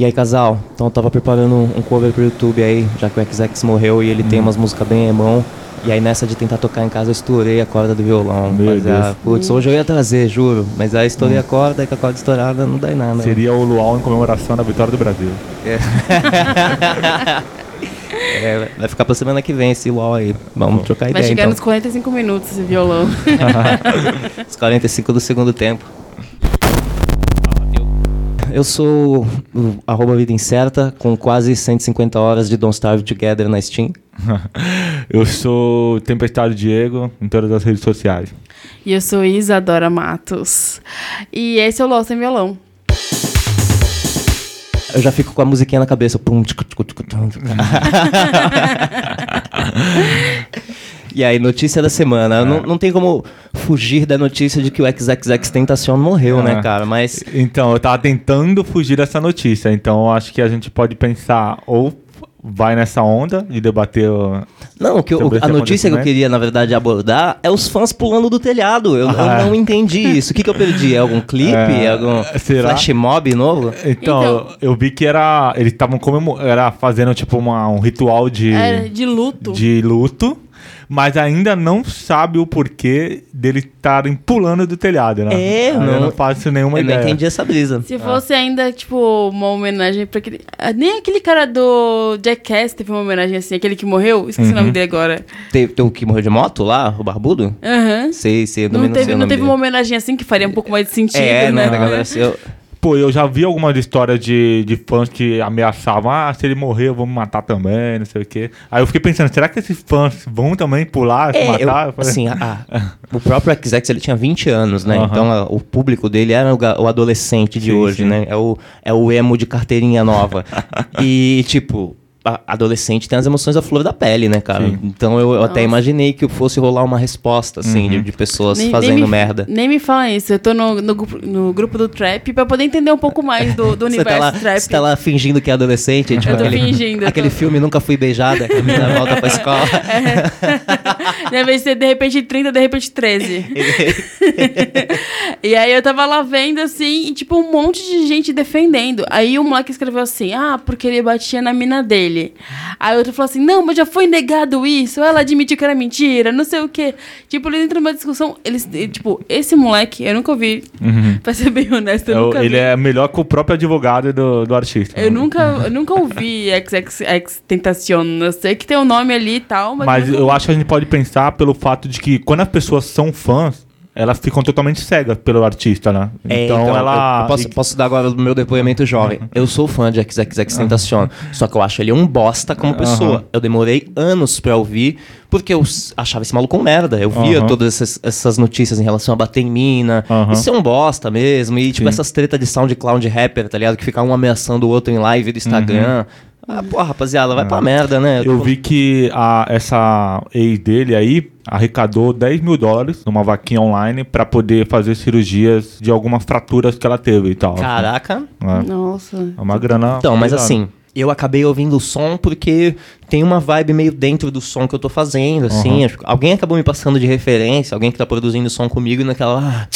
E aí, casal, então eu tava preparando um cover pro YouTube aí, já que o XX morreu e ele tem umas músicas bem emão. E aí nessa de tentar tocar em casa eu estourei a corda do violão. Meu mas, Deus. ah, putz, hoje eu ia trazer, juro. Mas aí estourei a corda e com a corda estourada não dá em nada. Seria o luau em comemoração da vitória do Brasil. É, vai ficar pra semana que vem esse UOL aí. Vamos trocar Vai ideia chegar então. nos 45 minutos esse violão. Os 45 do segundo tempo. Eu sou o arroba Vida Incerta, com quase 150 horas de Don't Starve Together na Steam. Eu sou Tempestade Diego em todas as redes sociais. e eu sou Isadora Matos. E esse é o LOL Sem Violão. Eu já fico com a musiquinha na cabeça. Pum. E aí, notícia da semana. Não, não tem como fugir da notícia de que o XXX Tentacion morreu, né, É. cara? Mas Então, eu tava tentando fugir dessa notícia. Então, eu acho que a gente pode pensar ou vai nessa onda de debater. o- Não, o que eu- a notícia que eu queria, na verdade, abordar é os fãs pulando do telhado. Eu, eu Ah. não entendi isso. O que, que eu perdi? É algum clipe? É, É, algum será? flash mob novo? Então, Então- eu vi que era. Eles estavam comemorando. Era fazendo tipo uma, um ritual de, Era de luto. de luto. Mas ainda não sabe o porquê dele estarem pulando do telhado, né? É, eu não- não faço nenhuma eu não ideia. entendi essa brisa. Se fosse ainda, tipo, uma homenagem pra aquele. ah, Nem aquele cara do Jackass teve uma homenagem assim, aquele que morreu, esqueci Uhum. o nome dele agora. Teve, teve o que morreu de moto lá, o barbudo? Aham. Sei, sei, eu Não, não, teve, sei o não nome teve uma dele. homenagem assim que faria um pouco mais de sentido, É, né? né? galera, assim, eu- Pô, eu já vi algumas histórias de, de fãs que ameaçavam, ah, se ele morrer eu vou me matar também, não sei o quê. Aí eu fiquei pensando, será que esses fãs vão também pular, se É, eu- matar? Eu falei, assim, a- a- o próprio XX ele tinha 20 anos, né? Aham. Então a- o público dele era o, o adolescente de Sim, hoje, sim. né? É o, é o emo de carteirinha nova. e, tipo, adolescente tem as emoções à flor da pele, né, cara? Sim. Então eu, eu até imaginei que fosse rolar uma resposta, assim, Uhum. de, de pessoas Nem- nem fazendo me- merda. Nem me fala isso. Eu tô no, no, grupo- no grupo do Trap pra poder entender um pouco mais do, do Você universo tá, lá, Trap. você tá lá fingindo que é adolescente, tipo, Eu tô aquele, fingindo, eu aquele tô- filme Nunca Fui Beijada, que a menina volta pra escola. Deve ser de repente 30, de repente 13. e aí eu tava lá vendo assim, e tipo, um monte de gente defendendo. Aí o moleque escreveu assim: ah, porque ele batia na mina dele. Aí outro falou assim: não, mas já foi negado isso. Ela admitiu que era mentira, não sei o quê. Tipo, eles entram numa discussão. Eles, tipo, esse moleque, eu nunca ouvi. Pra ser bem honesto, eu é o- nunca ele vi. é melhor que o próprio advogado do, do artista. Eu nunca, eu nunca ouvi XXX Tentacion. Eu sei que tem o um nome ali e tal, mas. Mas eu ouvi. acho que a gente pode pensar pelo fato de que quando as pessoas são fãs, elas ficam totalmente cegas pelo artista, né? É, então, ela. eu, eu posso, posso dar agora o meu depoimento jovem. Eu sou fã de XXX Tentacion, só que eu acho ele um bosta como pessoa. Aham. Eu demorei anos pra ouvir, porque eu achava esse maluco um merda. Eu via todas essas, essas notícias em relação a bater em mina. Isso é um bosta mesmo. E, tipo, Sim. essas tretas de SoundCloud rapper, tá ligado? Que fica um ameaçando o outro em live do Instagram. Ah, pô, rapaziada, vai pra merda, né? Uhum. Eu vi que a, essa ex dele aí arrecadou 10 mil dólares numa vaquinha online pra poder fazer cirurgias de algumas fraturas que ela teve e tal. Caraca. É, Nossa. é uma grana. Então, mas assim, eu acabei ouvindo o som porque tem uma vibe meio dentro do som que eu tô fazendo, assim. Uhum. Alguém acabou me passando de referência, alguém que tá produzindo som comigo e naquela. Ah,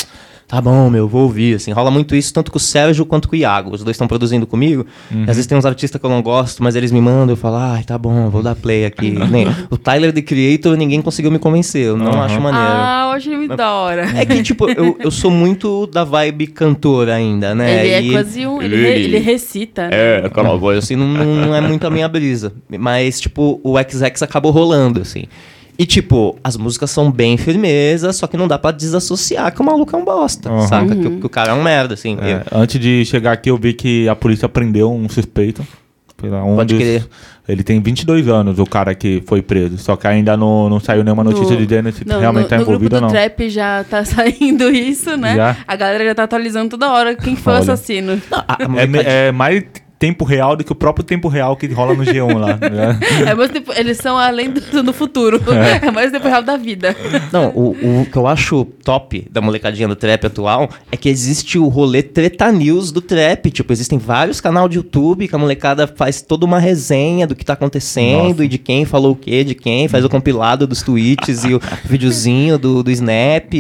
tá bom, meu, vou ouvir. Assim, rola muito isso, tanto com o Sérgio quanto com o Iago. Os dois estão produzindo comigo. Uhum. Às vezes tem uns artistas que eu não gosto, mas eles me mandam, eu falo, ai, tá bom, vou dar play aqui. Nem, o Tyler The Creator, ninguém conseguiu me convencer. Eu não Uhum. acho maneiro. Ah, eu achei muito da hora. É que, tipo, eu, eu sou muito da vibe cantor ainda, né? Ele é E- quase um. Ele, re- ele recita. né? é, aquela voz assim, não, não, não é muito a minha brisa. Mas, tipo, o XX acabou rolando, assim. E, tipo, as músicas são bem firmezas, só que não dá pra desassociar que o maluco é um bosta, Uhum. saca? Que, o- que o cara é um merda, assim. É, Eu- antes de chegar aqui, eu vi que a polícia prendeu um suspeito. Pela- Um Pode dos- crer. Ele tem 22 anos, o cara que foi preso. Só que ainda não, não saiu nenhuma notícia No- dizendo se Não, realmente no, tá no envolvido grupo ou do não. Trap já tá saindo isso, né? Já? A galera já tá atualizando toda hora quem foi o assassino. A- a É, é mais tempo real do que o próprio tempo real que rola no G1 lá. né? É mais tempo- eles são além do, do futuro. É. mais tempo real da vida. Não, o, o que eu acho top da molecadinha do trap atual é que existe o rolê Treta News do trap. Tipo, existem vários canais de YouTube que a molecada faz toda uma resenha do que tá acontecendo Nossa. e de quem falou o que, de quem, faz o compilado dos tweets e o videozinho do, do Snap.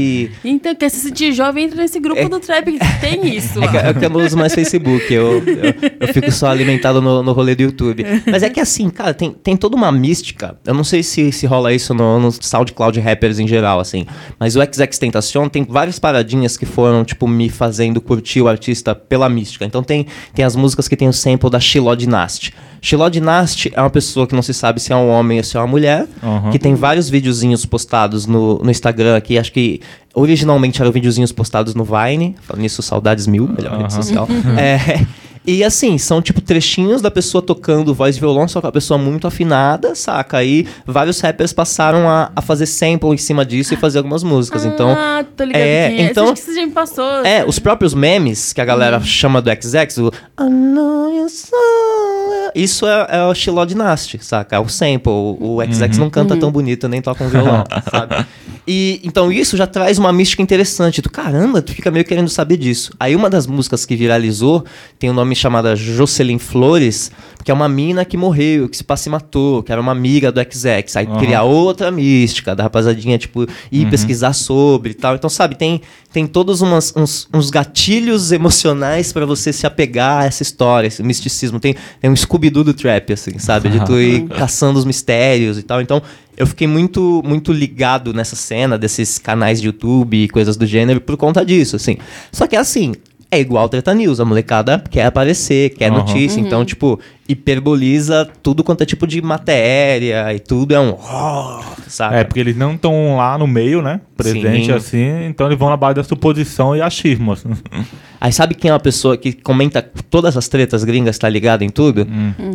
Então, quer se sentir jovem, entra nesse grupo do Trap que tem isso. É que, é que eu não uso mais Facebook. Eu, eu, eu fico só alimentado no, no rolê do YouTube. Mas é que assim, cara, tem, tem toda uma mística. Eu não sei se, se rola isso no, no SoundCloud rappers em geral, assim. Mas o XX Tentacion tem várias paradinhas que foram, tipo, me fazendo curtir o artista pela mística. Então tem, tem as músicas que tem o sample da Shiloh Dynasty. Shiloh Dynasty é uma pessoa que não se sabe se é um homem ou se é uma mulher, Uhum. que tem vários videozinhos postados no, no Instagram aqui. Acho que originalmente eram videozinhos postados no Vine. Falando nisso, saudades mil, melhor rede social. É, e assim, são tipo trechinhos da pessoa tocando voz e violão, só que a pessoa muito afinada, saca? Aí vários rappers passaram a, a fazer sample em cima disso e fazer algumas músicas. Então, Ah, tô ligado. é, quem é. então- Acho que você já me passou. é, os próprios memes que a galera chama do XX, o I know you so well", isso é, é o Shiloh Dynasty, saca? É o sample. O, o XX não canta tão bonito, nem toca um violão, sabe? E então isso já traz uma mística interessante. Tu, caramba, tu fica meio querendo saber disso. Aí uma das músicas que viralizou tem um nome chamado Jocelyn Flores, que é uma mina que morreu, que se passa e matou, que era uma amiga do XX. Aí Aham. cria outra mística da rapazadinha, tipo, ir pesquisar sobre e tal. Então, sabe, tem, tem todos umas- uns, uns gatilhos emocionais pra você se apegar a essa história, esse misticismo. Tem, tem um Scooby-Doo do trap, assim, sabe? De tu ir caçando os mistérios e tal. Então, eu fiquei muito, muito ligado nessa cena desses canais de YouTube e coisas do gênero por conta disso, assim. Só que, assim, é igual Treta News. A molecada quer aparecer, quer Aham. notícia. Então, tipo, hiperboliza tudo quanto é tipo de matéria e tudo é um... Oh, sabe? É, porque eles não estão lá no meio, né? Presente Sim. assim, então eles vão na base da suposição e achismo. assim. Aí sabe quem é uma pessoa que comenta todas as tretas gringas, tá ligado em tudo?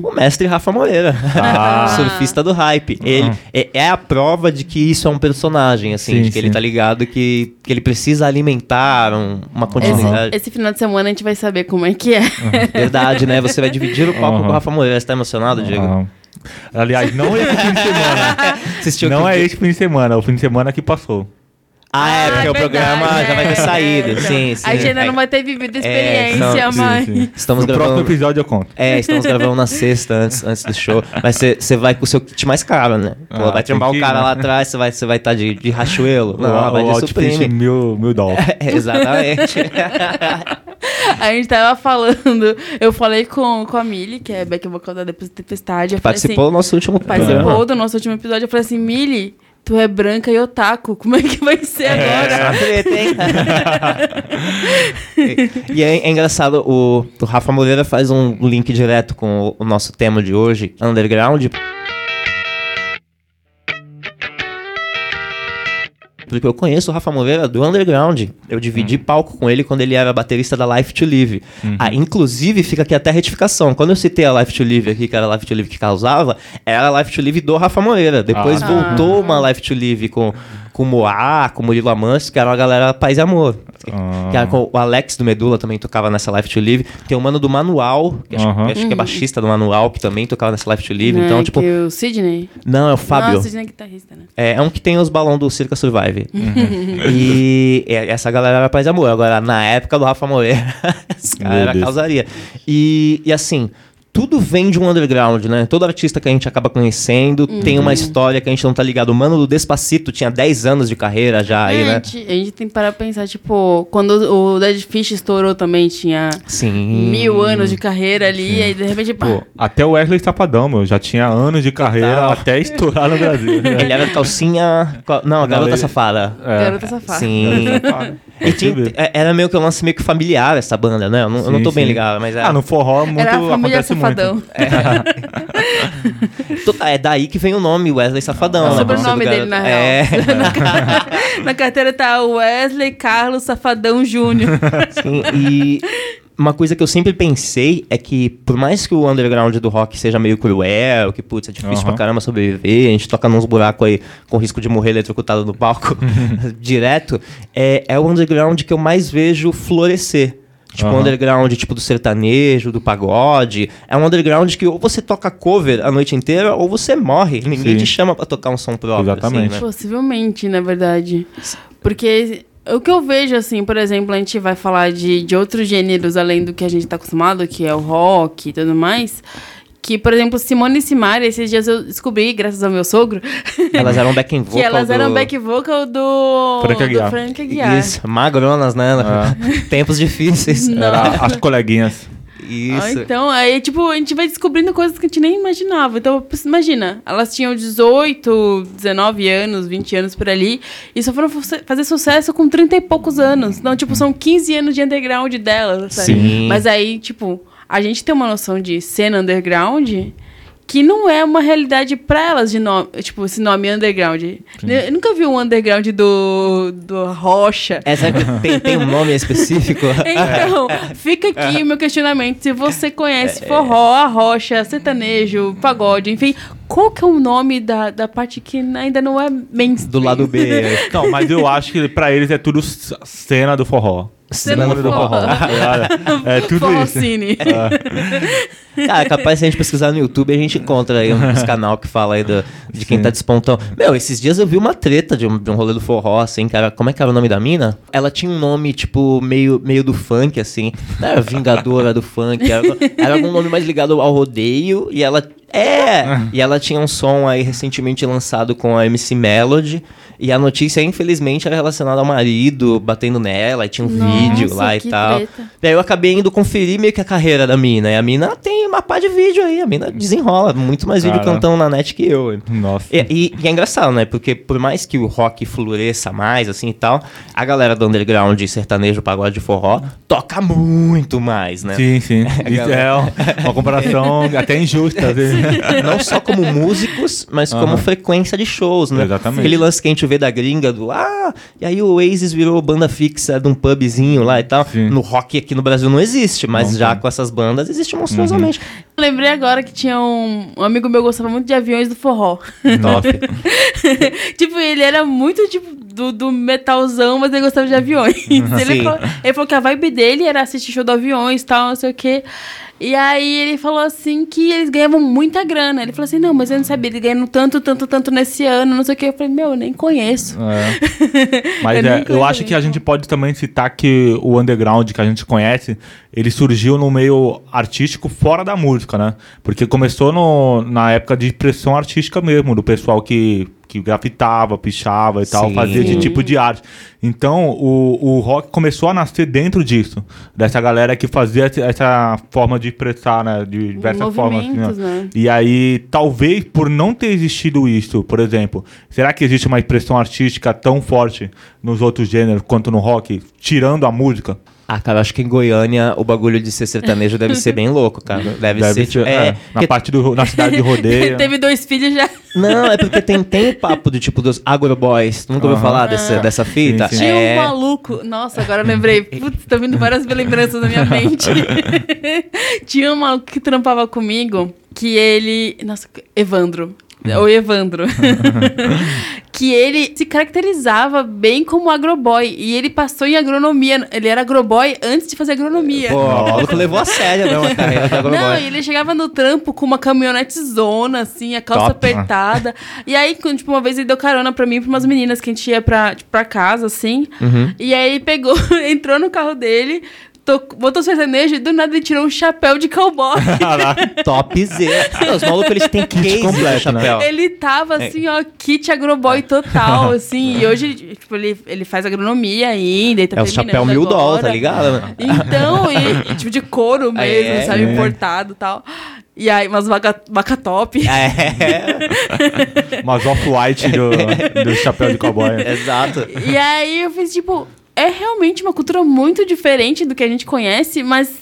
O mestre Rafa Moreira. Ah. Surfista do hype. Ele é, é a prova de que isso é um personagem, assim, Sim, de que ele sim. tá ligado que, que ele precisa alimentar um- uma continuidade. Esse, esse final de semana a gente vai saber como é que é. Verdade, né? Você vai dividir o palco Aham. com o Rafa Moreira. Você tá emocionado, Diego? Ah. Aliás, não esse fim de semana. Assistiu não que- é esse fim de semana, é o fim de semana que passou. Ah, é, Ah, porque é o programa já vai ter é. saído. Sim, sim. A gente ainda É, não vai ter vivido a É, experiência, não, Sim, mas. sim. Estamos no próximo gravando- episódio eu conto. É, estamos gravando na sexta antes, antes do show. Mas você vai com o seu kit mais caro, né? Pô, Ah, vai trombar o ir, cara né? lá atrás, você vai estar vai tá de, de rachuelo. Não, o, vai de supreme. mil, mil dólares. É, exatamente. A gente tava falando. Eu falei com, com a Millie, que é back vocal da Depois da Tempestade. Eu falei Participou do nosso último assim, participou do nosso último episódio. Eu falei assim, Millie, tu é branca e otaku. Como é que vai ser agora? Treta, hein? e e é, é engraçado, o, o Rafa Moreira faz um link direto com o, o nosso tema de hoje, Underground. Porque eu conheço o Rafa Moreira do Underground. Eu dividi palco com ele quando ele era baterista da Life to Live. Ah, inclusive, fica aqui até a retificação. Quando eu citei a Life to Live aqui, que era a Life to Live que causava, era a Life to Live do Rafa Moreira. Depois Ah. voltou uma Life to Live com, com o Moá, com o Murilo Amante, que era uma galera paz e amor. Ah. Que era com o Alex do Medula também tocava nessa Life to Live. Tem o mano do Manual, que acho, Aham. que acho que é baixista do Manual, que também tocava nessa Life to Live. Então, Né, tipo. que o Sidney. Não, é o Fábio. Não, o Sidney é guitarrista, né? É, é um que tem os balões do Circa Survive. e é, essa galera era paz e amor. Agora, na época do Rafa Moreira, esse cara Meu era Deus. causaria. E, e assim, tudo vem de um underground, né? Todo artista que a gente acaba conhecendo tem uma história que a gente não tá ligado. O Mano do Despacito tinha 10 anos de carreira já aí, É, né? a, gente, a gente tem que parar pra pensar, tipo, quando o Dead Fish estourou também, tinha Sim. mil anos de carreira ali, aí de repente, pá, Pô, até o Wesley Safadão, meu, já tinha anos de carreira Total. até estourar no Brasil. né? Ele era calcinha. Não, a garota ele- safada. É. garota safada. Sim. E tinha- é- era meio que um lance meio que familiar essa banda, né? Eu não, eu não Sim, tô bem sim. ligado, mas é. Ah, no forró muito Era a família acontece Safadão. muito. To- É daí que vem o nome, Wesley Safadão. É o sobrenome dele, na real. É. Na carteira tá Wesley Carlos Safadão Júnior. Sim, e uma coisa que eu sempre pensei é que, por mais que o underground do rock seja meio cruel, que, putz, é difícil Aham. pra caramba sobreviver, a gente toca nos buracos aí com risco de morrer eletrocutado no palco direto, é, é o underground que eu mais vejo florescer. Tipo, o Aham. underground tipo do sertanejo, do pagode. É um underground que ou você toca cover a noite inteira ou você morre. Ninguém Sim. te chama pra tocar um som próprio. Exatamente. Assim, né? Possivelmente, na verdade. Porque o que eu vejo, assim, por exemplo, a gente vai falar de, de outros gêneros além do que a gente tá acostumado, que é o rock e tudo mais. Que, por exemplo, Simone e Simaria, esses dias eu descobri, graças ao meu sogro, Elas eram backing vocal que elas do... eram back vocal do Frank Aguiar. do Frank Aguiar. Isso, magronas, né? Ah. Tempos difíceis. Era as coleguinhas. Isso. então, aí, tipo, a gente vai descobrindo coisas que a gente nem imaginava. Então, imagina, elas tinham 18, 19 anos, 20 anos por ali, e só foram fazer sucesso com 30 e poucos anos. Então, tipo, são 15 anos de underground delas, sabe? Sim. Mas aí, tipo, a gente tem uma noção de cena underground que não é uma realidade pra elas de nome, tipo, esse nome underground. Eu nunca vi um underground do, do Rocha. Essa é, tem, tem um nome específico? Então, fica aqui o meu questionamento. Se você conhece forró, a rocha, sertanejo, pagode, enfim, qual que é o nome da, da parte que ainda não é mainstream? Do lado B. Não, mas eu acho que pra eles é tudo cena do forró. Cena do forró. É, é tudo isso. Forrocine. Cara, capaz se a gente pesquisar no YouTube, a gente encontra aí uns canal que fala aí do- de quem Sim. tá despontão. Meu, esses dias eu vi uma treta de um, de um rolê do forró, assim, cara. Como é que era o nome da mina? Ela tinha um nome, tipo, meio, meio do funk, assim. Não era Vingadora do funk, era, era algum nome mais ligado ao rodeio. E ela. É! E ela tinha um som aí recentemente lançado com a MC Melody. E a notícia, infelizmente, era relacionada ao marido batendo nela, e tinha um Nossa, vídeo lá e tal. treta. E aí eu acabei indo conferir meio que a carreira da mina. E a mina tem uma pá de vídeo aí. A mina desenrola muito mais vídeo Cara. cantando na net que eu. Nossa. E, e- e é engraçado, né? Porque por mais que o rock floresça mais, assim e tal, a galera do underground, sertanejo, pagode, forró, toca muito mais, né? Sim, sim. Isso é uma comparação até injusta. vezes. Não só como músicos, mas como Aham. frequência de shows, né? Exatamente. Aquele lance que a gente vê da gringa do ah, e aí o Oasis virou banda fixa de um pubzinho lá e tal. Sim. No rock aqui no Brasil não existe, mas Não já tem. com essas bandas existe monstruosamente. Lembrei agora que tinha um, um amigo meu que gostava muito de aviões do forró. Top. tipo, ele era muito tipo do, do metalzão, mas ele gostava de aviões. ele, Sim. falou, ele falou que a vibe dele era assistir show do aviões e tal, não sei o quê. E aí ele falou assim que eles ganhavam muita grana. Ele falou assim, não, mas eu não sabia, eles ganham tanto, tanto, tanto nesse ano, não sei o quê. Eu falei, meu, eu nem conheço. É. Mas Eu é, eu acho que a gente pode também citar que o underground que a gente conhece, ele surgiu no meio artístico fora da música, né? Porque começou no, na época de expressão artística mesmo, do pessoal que, que grafitava, pichava e tal, Sim. fazia esse tipo de arte. Então, o, o rock começou a nascer dentro disso, dessa galera que fazia essa- forma de expressar, né? De diversas formas. assim, né? né? E aí, talvez por não ter existido isso, por exemplo, será que existe uma expressão artística tão forte nos outros gêneros quanto no rock, tirando a música? Ah, cara, eu acho que em Goiânia o bagulho de ser sertanejo deve ser bem louco, cara. Deve, ser, tipo, é, na porque- parte do, na cidade de rodeio. Teve dois filhos já. Não, é porque tem, tem o papo do tipo dos agroboys. Tu nunca ouviu Aham. falar dessa, dessa fita? Sim, sim. Tinha É, um maluco. Nossa, agora eu lembrei. Putz, tá vindo várias lembranças na minha mente. Tinha um maluco que trampava comigo que ele. Nossa, Evandro. O Evandro. Que ele se caracterizava bem como agroboy. E ele passou em agronomia. Ele era agroboy antes de fazer agronomia. Pô, o maluco levou a sério mesmo a carreira de agroboy. Não, ele chegava no trampo com uma caminhonete zona, assim, a calça Top. apertada. e aí, tipo, uma vez ele deu carona pra mim e pra umas meninas que a gente ia pra, tipo, pra casa, assim. Uhum. E aí ele pegou, entrou no carro dele, botou sertanejo e do nada ele tirou um chapéu de cowboy. Topzera. Não, Os malucos, eles têm case completo, né? chapéu. ele tava assim, ó, kit agroboy total, assim. E hoje, tipo, ele, ele faz agronomia ainda. E tá É o chapéu mil dólar, agora. tá ligado? Então, e, e tipo de couro mesmo, É, sabe? é. Importado e tal. E aí, umas vaca, vaca top. É, Umas off-white do, do chapéu de cowboy. exato. E aí eu fiz, tipo, é realmente uma cultura muito diferente do que a gente conhece, mas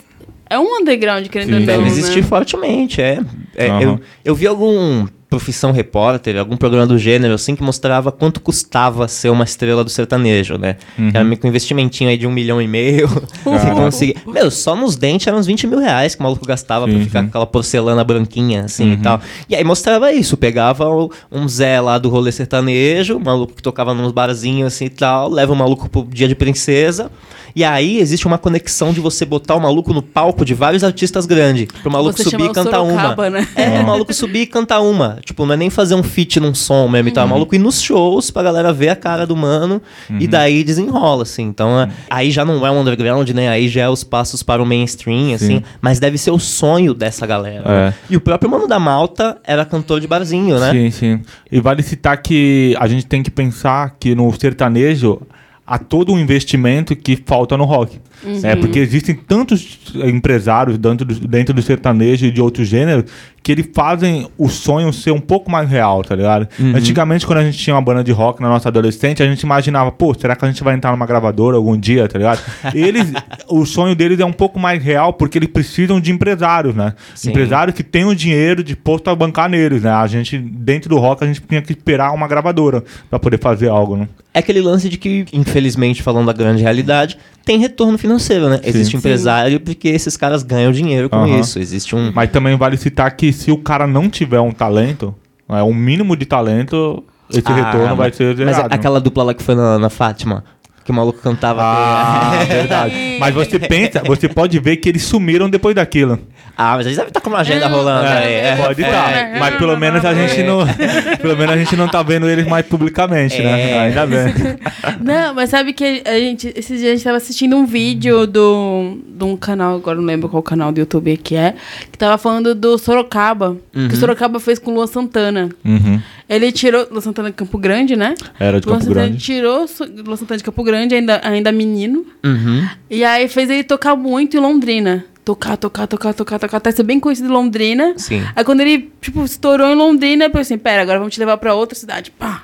é um underground, querendo ou não. Deve né? existir fortemente, é. É, Aham. eu, eu vi algum Profissão Repórter, algum programa do gênero, assim, que mostrava quanto custava ser uma estrela do sertanejo, né? Uhum. Que era meio com um investimentinho aí de um milhão e meio. você conseguia... Meu, só nos dentes eram uns 20 mil reais que o maluco gastava pra Sim, ficar com aquela porcelana branquinha, assim, Uhum. e tal. E aí mostrava isso, pegava o- um Zé lá do rolê sertanejo, um maluco que tocava nos barzinhos, assim, e tal, leva o maluco pro dia de princesa... E aí existe uma conexão de você botar o maluco no palco de vários artistas grandes. Pro maluco Você subir e o cantar uma. Né? É, o maluco subir e cantar uma. Tipo, não é nem fazer um feat num som mesmo e tal. É o maluco ir nos shows pra galera ver a cara do mano e daí desenrola, assim. Então, é- aí já não é um underground, né? Aí já é os passos para o mainstream, assim. Sim. Mas deve ser o sonho dessa galera. É. né? E o próprio Mano da Malta era cantor de barzinho, né? Sim, sim. E vale citar que a gente tem que pensar que no sertanejo há todo um investimento que falta no rock. É, porque existem tantos empresários dentro do, dentro do sertanejo e de outros gêneros que eles fazem o sonho ser um pouco mais real, tá ligado? Antigamente, quando a gente tinha uma banda de rock na nossa adolescente, a gente imaginava, pô, será que a gente vai entrar numa gravadora algum dia, tá ligado? Eles, o sonho deles é um pouco mais real porque eles precisam de empresários, né? Sim. Empresários que tenham dinheiro disposto a bancar neles, né? A gente, dentro do rock, a gente tinha que esperar uma gravadora pra poder fazer algo, né? É aquele lance de que, infelizmente, falando da grande realidade, tem retorno financeiro, né? Existe Sim. empresário porque esses caras ganham dinheiro com Aham. isso. Existe um. Mas também vale citar que se o cara não tiver um talento, é um mínimo de talento, esse Ah, retorno vai mas- ser Mas zerado. né? aquela dupla lá que foi na, na Fátima, que o maluco cantava. Ah, verdade. Mas você pensa, você pode ver que eles sumiram depois daquilo. ah, mas eles devem estar com uma agenda É, rolando aí. é, é. Pode estar. é. Mas pelo menos a gente não. Pelo menos a gente não tá vendo eles mais publicamente, né? É. Ainda bem. Não, mas sabe que a gente, esses dias a gente tava assistindo um vídeo do, de um canal, agora não lembro qual canal do YouTube que é, que tava falando do Sorocaba, que o Sorocaba fez com o Luan Santana. Uhum. Ele tirou, Luan Santana de Campo Grande, né? Era de Campo Santana Grande. tirou Luan Santana de Campo Grande, ainda, ainda menino, Uhum. e aí fez ele tocar muito em Londrina. Tocar, tocar, tocar, tocar, tocar, até ser bem conhecido em Londrina. Sim. Aí quando ele, tipo, estourou em Londrina, eu pensei, pera, agora vamos te levar pra outra cidade. Pá.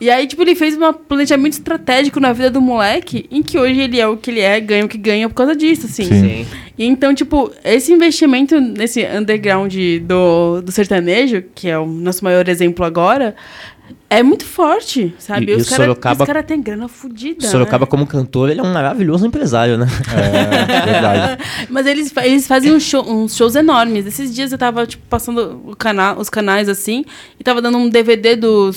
E aí, tipo, ele fez um planejamento estratégico na vida do moleque, em que hoje ele é o que ele é, ganha o que ganha por causa disso, assim. Sim. E então, tipo, esse investimento nesse underground do, do sertanejo, que é o nosso maior exemplo agora, é muito forte, sabe? E- os caras Sorocaba- cara têm grana fodida. Sorocaba, né? como cantor, ele é um maravilhoso empresário, né? É, verdade. Mas eles, eles fazem um show- uns shows enormes. Esses dias eu tava, tipo, passando o canal, os canais assim, e tava dando um DVD do.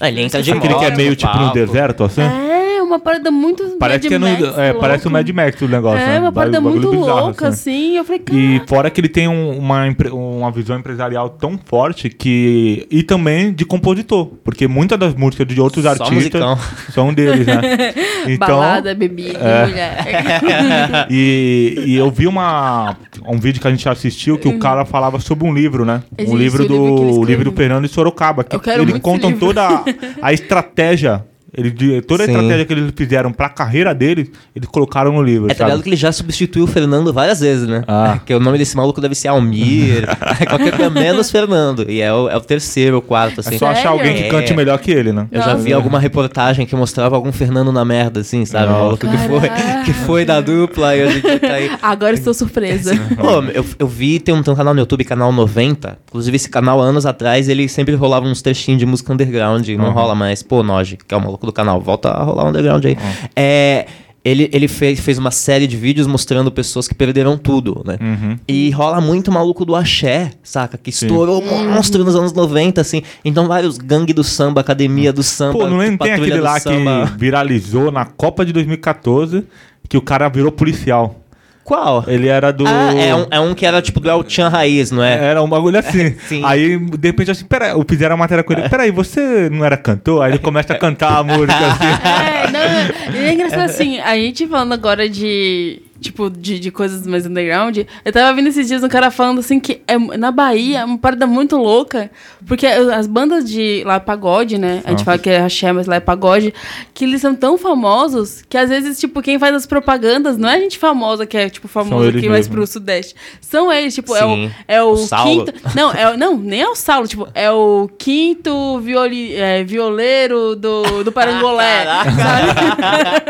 Ah, ele entra de Aquele que é meio tipo no palco. deserto, assim? É, uma parada muito. Parece Mad que é no, Max, é, parece o. Mad Max o negócio. É, né? uma parada muito bizarro, louca, assim. Eu falei, cara. E fora que ele tem um- uma, uma visão empresarial tão forte que. E também de compositor. Porque muitas das músicas de outros Só artistas musicão. são deles, né? Então. Balada, bebida, é. mulher. E, e eu vi uma, um vídeo que a gente assistiu que o cara falava sobre um livro, né? um Existe livro o do livro ele livro do Fernando de Sorocaba. Que Eu quero eles muito contam esse livro. toda a, a estratégia. Ele, toda a Sim. estratégia que eles fizeram pra carreira deles, eles colocaram no livro. É tá ligado que ele já substituiu o Fernando várias vezes, né? Ah. Que o nome desse maluco deve ser Almir, qualquer coisa menos Fernando. E é o, é o terceiro ou quarto, assim. É só achar alguém que cante É. melhor que ele, né? Eu já vi alguma reportagem que mostrava algum Fernando na merda, assim, sabe? O que foi, que foi da dupla e hoje tá aí. Agora estou surpresa. Pô, eu, eu vi, tem um, tem um canal no YouTube, canal 90. Inclusive, esse canal, anos atrás, ele sempre rolava uns trechinhos de música underground. Não Uhum. rola mais. Pô, Noge, que é o maluco do canal, volta a rolar underground aí. Uhum. É. Ele, ele fez, fez uma série de vídeos mostrando pessoas que perderam tudo, né? Uhum. E rola muito maluco do axé, saca? Que Sim. estourou monstro nos anos 90, assim. Então, vários gangue do samba, academia do samba. Pô, não lembro, tem patrulha aquele lá samba. que viralizou na Copa de 2014 que o cara virou policial. Qual? Ele era do. Ah, é um, é um que era tipo do El Chan Raiz, não é? Era um bagulho assim. Sim. Aí, de repente, assim, peraí, eu fizeram a matéria com ele. Peraí, você não era cantor? Aí ele começa a cantar a música assim. É, não, é engraçado assim, a gente falando agora de, tipo, de, de coisas mais underground, eu tava vendo esses dias um cara falando assim que é, na Bahia é uma parada muito louca, porque as bandas de lá é pagode, né, a gente Ah. fala que é axé, mas lá é pagode, que eles são tão famosos que às vezes, tipo, quem faz as propagandas não é a gente famosa que é, tipo, famosa aqui mais pro sudeste, são eles, tipo, é o, Sim. é o, O Saulo. quinto... Não, é, o- não, nem é o Saulo, tipo, é o quinto violi, é, violeiro do, do Parangolé,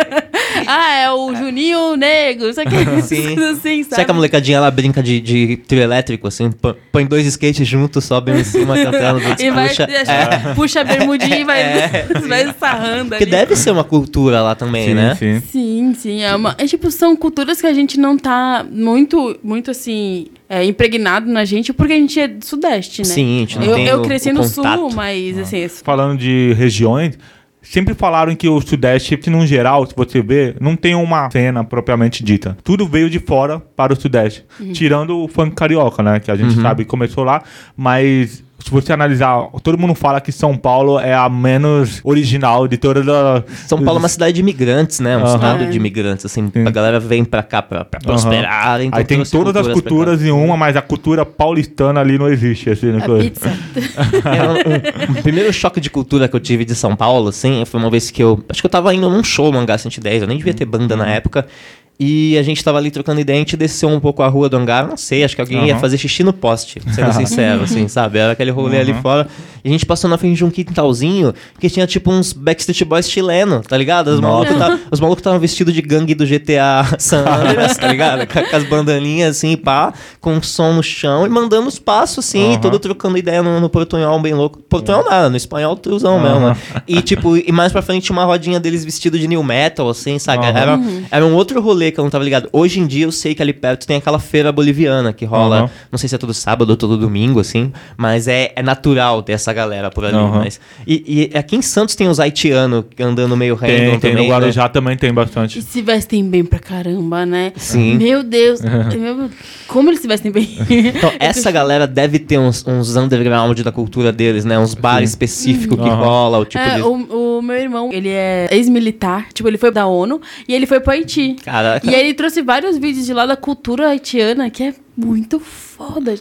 ah, é o Juninho Negro, Sim. assim, sabe? Sabe que a molecadinha ela brinca de, de trio elétrico, assim? Põe- dois skates juntos, sobe em cima, cantando, outro E vai, puxa. É, puxa a bermudinha e vai, É. vai sarrando porque ali. deve ser uma cultura lá também, Sim, né? sim. Sim, sim. É, uma, é tipo, são culturas que a gente não tá muito, muito assim, é, impregnado na gente, porque a gente é do Sudeste, né? Sim, a gente não eu, tem eu o- cresci o no contato. Sul, mas assim, Falando de regiões, sempre falaram que o Sudeste, no geral, se você vê, não tem uma cena propriamente dita. Tudo veio de fora para o Sudeste. Uhum. Tirando o funk carioca, né? Que a gente sabe que começou lá, mas. Se você analisar, todo mundo fala que São Paulo é a menos original de todas as. São Paulo é uma cidade de imigrantes, né? Um estado de imigrantes, assim. Sim. A galera vem pra cá pra, pra prosperar. então Aí tem todas as pra cá. culturas em uma, mas a cultura paulistana ali não existe. Assim, a pizza. É, um- um- o primeiro choque de cultura que eu tive de São Paulo, assim, foi uma vez que eu. Acho que eu tava indo num show no Hangar 110, eu nem devia ter banda na época. E a gente tava ali trocando ideia, a gente desceu um pouco a rua do hangar, não sei, acho que alguém ia Aham. fazer xixi no poste, sendo sincero, assim, sabe? Era aquele rolê ali Uhum. fora. E a gente passou na frente de um quintalzinho que tinha tipo uns Backstreet Boys chileno, tá ligado? Os malucos tá- os malucos estavam vestidos de gangue do GTA San Andreas, tá ligado? Com, com as bandaninhas assim, pá, com um som no chão e mandando os passos assim, Aham. todo trocando ideia no, no portunhol bem louco. Portunhol nada, no espanhol tiozão mesmo, né? E tipo, e mais pra frente tinha uma rodinha deles vestido de new metal, assim, sabe? Era, era um outro rolê que eu não tava ligado. Hoje em dia eu sei que ali perto tem aquela feira boliviana que rola, Aham. não sei se é todo sábado ou todo domingo, assim, mas é, é natural ter essa galera por ali. Aham. Mas, e, e aqui em Santos tem os haitianos andando meio random Tem, tem também. no né? Guarujá também tem E bastante. se vestem bem pra caramba, né? Sim. Meu Deus. meu- como eles se vestem bem? Então, essa galera deve ter uns, uns underground da cultura deles, né? Uns bares específicos que Aham. rola, o tipo é, de. o, o meu irmão, ele é ex-militar, tipo, ele foi da ONU e ele foi pro Haiti. Caraca. E aí ele trouxe vários vídeos de lá da cultura haitiana, que é muito foda.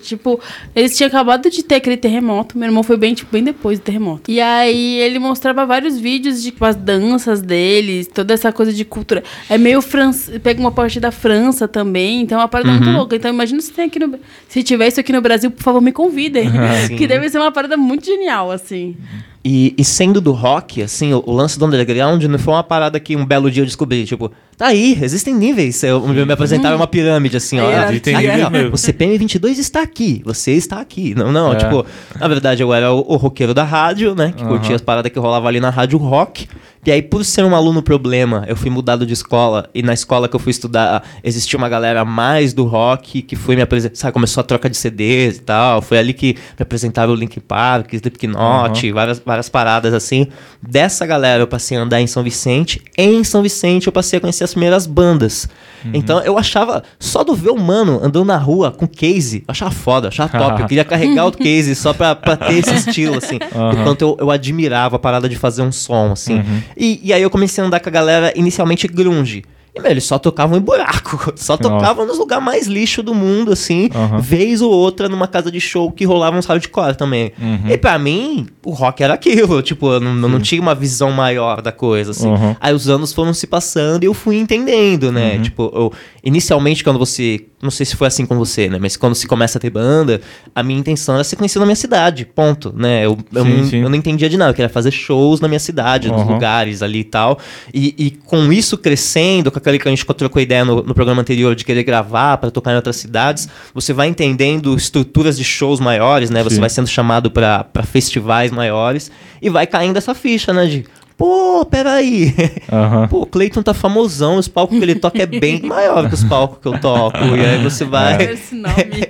Tipo, eles tinham acabado de ter aquele terremoto. Meu irmão foi bem, tipo, bem depois do terremoto. E aí ele mostrava vários vídeos de tipo, as danças deles, toda essa coisa de cultura. É meio francês. Pega uma parte da França também. Então é uma parada muito louca. Então imagina se tem aqui no. Se tiver isso aqui no Brasil, por favor, me convidem. Que deve ser uma parada muito genial, assim. E, e sendo do rock, assim, o, o lance do underground não foi uma parada que um belo dia eu descobri. Tipo, tá aí, existem níveis. Eu, me apresentaram uma pirâmide, assim, ó. É, existem aqui, níveis ó, o CPM 22 está aqui, você está aqui. Não, não, É. tipo, na verdade eu era o, o roqueiro da rádio, né? Que curtia Aham. as paradas que rolava ali na rádio rock. E aí, por ser um aluno problema, eu fui mudado de escola. E na escola que eu fui estudar, existia uma galera mais do rock que foi me apresentar. Sabe, começou a troca de CDs e tal. Foi ali que me apresentaram o Link Park, Slipknot, várias, várias paradas assim. Dessa galera eu passei a andar em São Vicente. Em São Vicente eu passei a conhecer as primeiras bandas. Então eu achava, só do ver o mano andando na rua com case, eu achava foda, eu achava top. Eu queria carregar o case só pra, pra ter esse estilo, assim. Do quanto eu, eu admirava a parada de fazer um som, assim. E, e aí eu comecei a andar com a galera inicialmente grunge. E, meu, eles só tocavam em buraco. Só tocavam nos lugares mais lixo do mundo, assim. Aham. Vez ou outra numa casa de show que rolava uns hardcore também. Uhum. E pra mim, o rock era aquilo. Tipo, eu não, eu não tinha uma visão maior da coisa, assim. Uhum. Aí os anos foram se passando e eu fui entendendo, né? Uhum. Tipo, eu, inicialmente quando você... Não sei se foi assim com você, né? Mas quando se começa a ter banda, a minha intenção era ser conhecido na minha cidade, ponto, né? Eu, eu, Sim, não, sim. eu não entendia de nada. Eu queria fazer shows na minha cidade, nos Uhum. lugares ali e tal. E, e com isso crescendo, com aquele que a gente trocou ideia no, no programa anterior de querer gravar para tocar em outras cidades, você vai entendendo estruturas de shows maiores, né? Você Sim. vai sendo chamado para festivais maiores e vai caindo essa ficha, né? De, pô, peraí. Aham. Pô, o Cleiton tá famosão, os palcos que ele toca é bem maior que os palcos que eu toco. E aí você vai. Esse nome.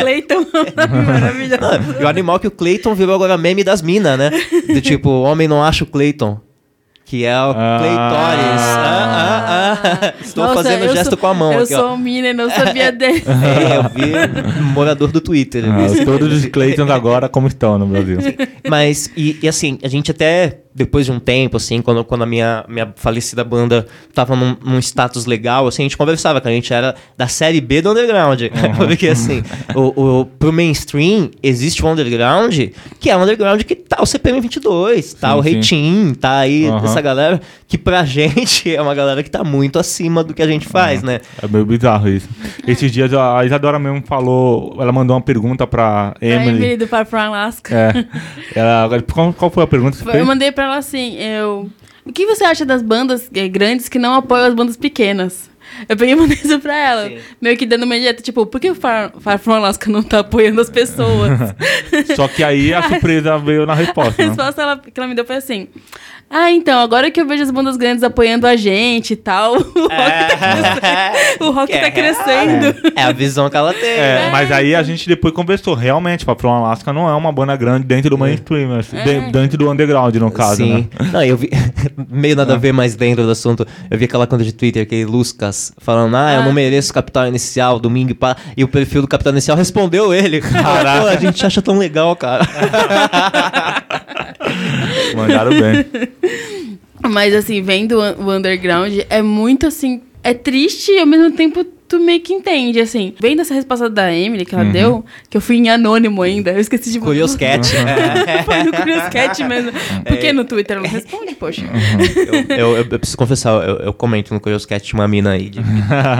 Cleiton. Maravilhoso. Ah, e o animal que o Clayton virou agora meme das minas, né? Do tipo, o homem não acha o Clayton. Que é o Ah. Claytores. Ah, ah, ah. Estou Nossa, fazendo gesto sou- com a mão Eu aqui, sou ó. um menino, não sabia desse. É, eu vi um morador do Twitter. Ah, todos os Claytons agora como estão no Brasil. Mas, e, e assim, a gente até, depois de um tempo, assim, quando, quando a minha, minha falecida banda tava num, num status legal, assim, a gente conversava, que a gente era da série B do underground. Porque, assim, o, o, pro mainstream, existe um underground que é um underground que tá o CPM 22, tá Sim, o. Reitinho, tá aí Aham. essa galera que pra gente é uma galera que tá muito acima do que a gente faz, né? É meio bizarro isso. Esses dias a Isadora mesmo falou, ela mandou uma pergunta pra A Emily. Emily do Far From Alaska. É. Ela, qual, qual foi a pergunta que você Eu fez? mandei pra ela assim, eu... O que você acha das bandas eh, grandes que não apoiam as bandas pequenas? Eu peguei e mandei isso pra ela. Sim. Meio que dando uma dieta, tipo, por que o Far, Far From Alaska não tá apoiando as pessoas? Só que aí a surpresa veio na A resposta, né? resposta ela- que ela me deu foi assim... Ah, então, agora que eu vejo as bandas grandes apoiando a gente e tal, o rock tá crescendo. O rock tá crescendo. É a visão que ela tem. É, né? mas aí a gente depois conversou. Realmente, From Alaska não é uma banda grande dentro do mainstream, assim, É. de- dentro do underground, no caso, Sim. né? Não, eu vi. meio nada a ver mais dentro do assunto. Eu vi aquela conta de Twitter, aquele Luscas, falando: Ah, eu Ah. não mereço capital inicial, domingo e pá. E o perfil do capital inicial respondeu ele. Caraca. Pô, a gente acha tão legal, cara. Mandaram bem. Mas assim, vendo o underground, é muito assim. É triste e ao mesmo tempo tu meio que entende, assim. Vendo essa resposta da Emily que ela Uhum. deu, que eu fui em anônimo ainda, eu esqueci de Curious Cat. Foi no Curious Cat mesmo. Porque no Twitter ela não responde, poxa. eu, eu, eu preciso confessar, eu, eu comento no Curious Cat uma mina aí de,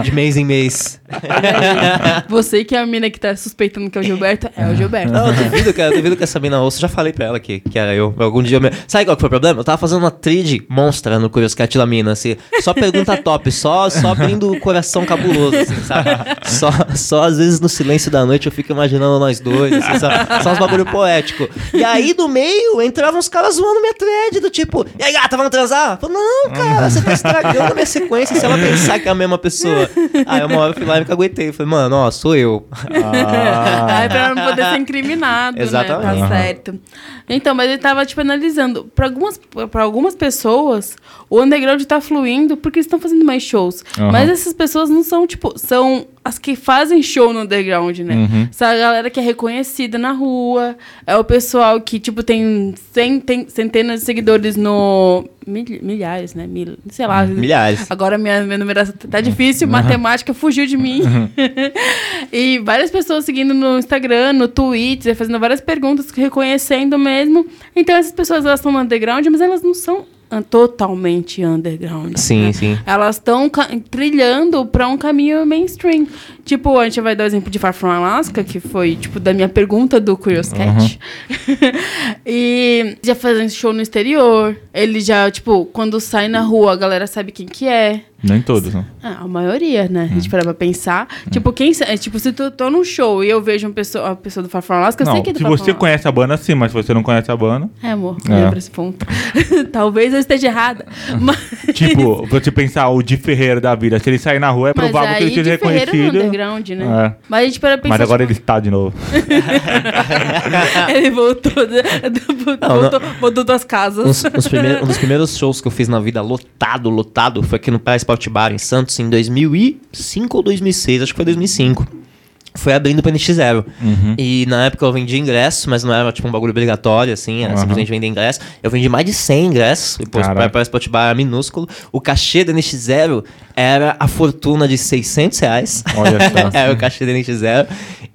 de mês em mês. Você que é a mina que tá suspeitando que é o Gilberto, é o Gilberto. Não, eu duvido, cara, eu duvido que essa mina ouça. Eu já falei pra ela que, que era eu. Algum dia. Eu me... Sabe qual que foi o problema? Eu tava fazendo uma trid monstra no Curious Cat da mina, assim. Só pergunta top, só, só abrindo o coração cabuloso, assim, sabe? Só, só às vezes no silêncio da noite eu fico imaginando nós dois, assim, sabe? Só uns bagulho poético. E aí do meio entravam uns caras zoando minha thread, do tipo, e aí gata, vamos transar? Eu falei, não, cara, você tá estragando a minha sequência se ela pensar que é a mesma pessoa. Aí uma hora eu fui lá e me caguetei. Falei, mano, ó, sou eu. Ah. Ai, pra não poder ser incriminado, Exatamente. né? Tá certo. Então, mas ele tava, tipo, analisando. Pra algumas, pra algumas pessoas, o underground tá fluindo porque eles estão fazendo mais shows. Aham. Mas essas pessoas não são, tipo, são as que fazem show no underground, né? Uhum. Essa galera que é reconhecida na rua. É o pessoal que, tipo, tem, tem centenas de seguidores no... mil- milhares, né? Mil, sei lá. Milhares. Agora minha, minha numeração tá difícil, matemática fugiu de mim. e várias pessoas seguindo no Instagram, no Twitter, fazendo várias perguntas, reconhecendo mesmo. Então essas pessoas elas estão no underground, mas elas não são totalmente underground. Sim, né? sim. Elas estão trilhando para um caminho mainstream. Tipo, a gente vai dar o exemplo de Far From Alaska, que foi, tipo, da minha pergunta do Curious Cat. e já fazendo show no exterior. Ele já, tipo, quando sai na rua, a galera sabe quem que é. Nem todos, né? Ah, a maioria, né? A gente para pra pensar. Tipo, quem. é, Tipo, se eu tô num show e eu vejo uma pessoa, uma pessoa do Far From Alaska, eu não, sei que é do se você conhece a banda, sim, mas se você não conhece a banda. É, amor, É. lembra esse ponto. Talvez eu esteja errada. Mas. Tipo, você pensar o de Ferreira da vida, se ele sair na rua, é Mas provável que ele seja reconhecido. underground, né? É. Mas a gente para pensar. Mas agora tipo, ele está de novo. ele voltou, né? Não, voltou, voltou das casas. Um, os primeiros, um dos primeiros shows que eu fiz na vida lotado, lotado, foi aqui no Praia Sport Bar, em Santos, em 2005 ou 2006, acho que foi 2005. Foi abrindo pra NX0. Uhum. E na época eu vendi ingresso, mas não era tipo um bagulho obrigatório, assim, era Aham. simplesmente vender ingresso. Eu vendi mais de 100 ingressos, e pô, o Bar era minúsculo. O cachê da NX0 era a fortuna de 600 reais. Olha só. era o cachê da NX0.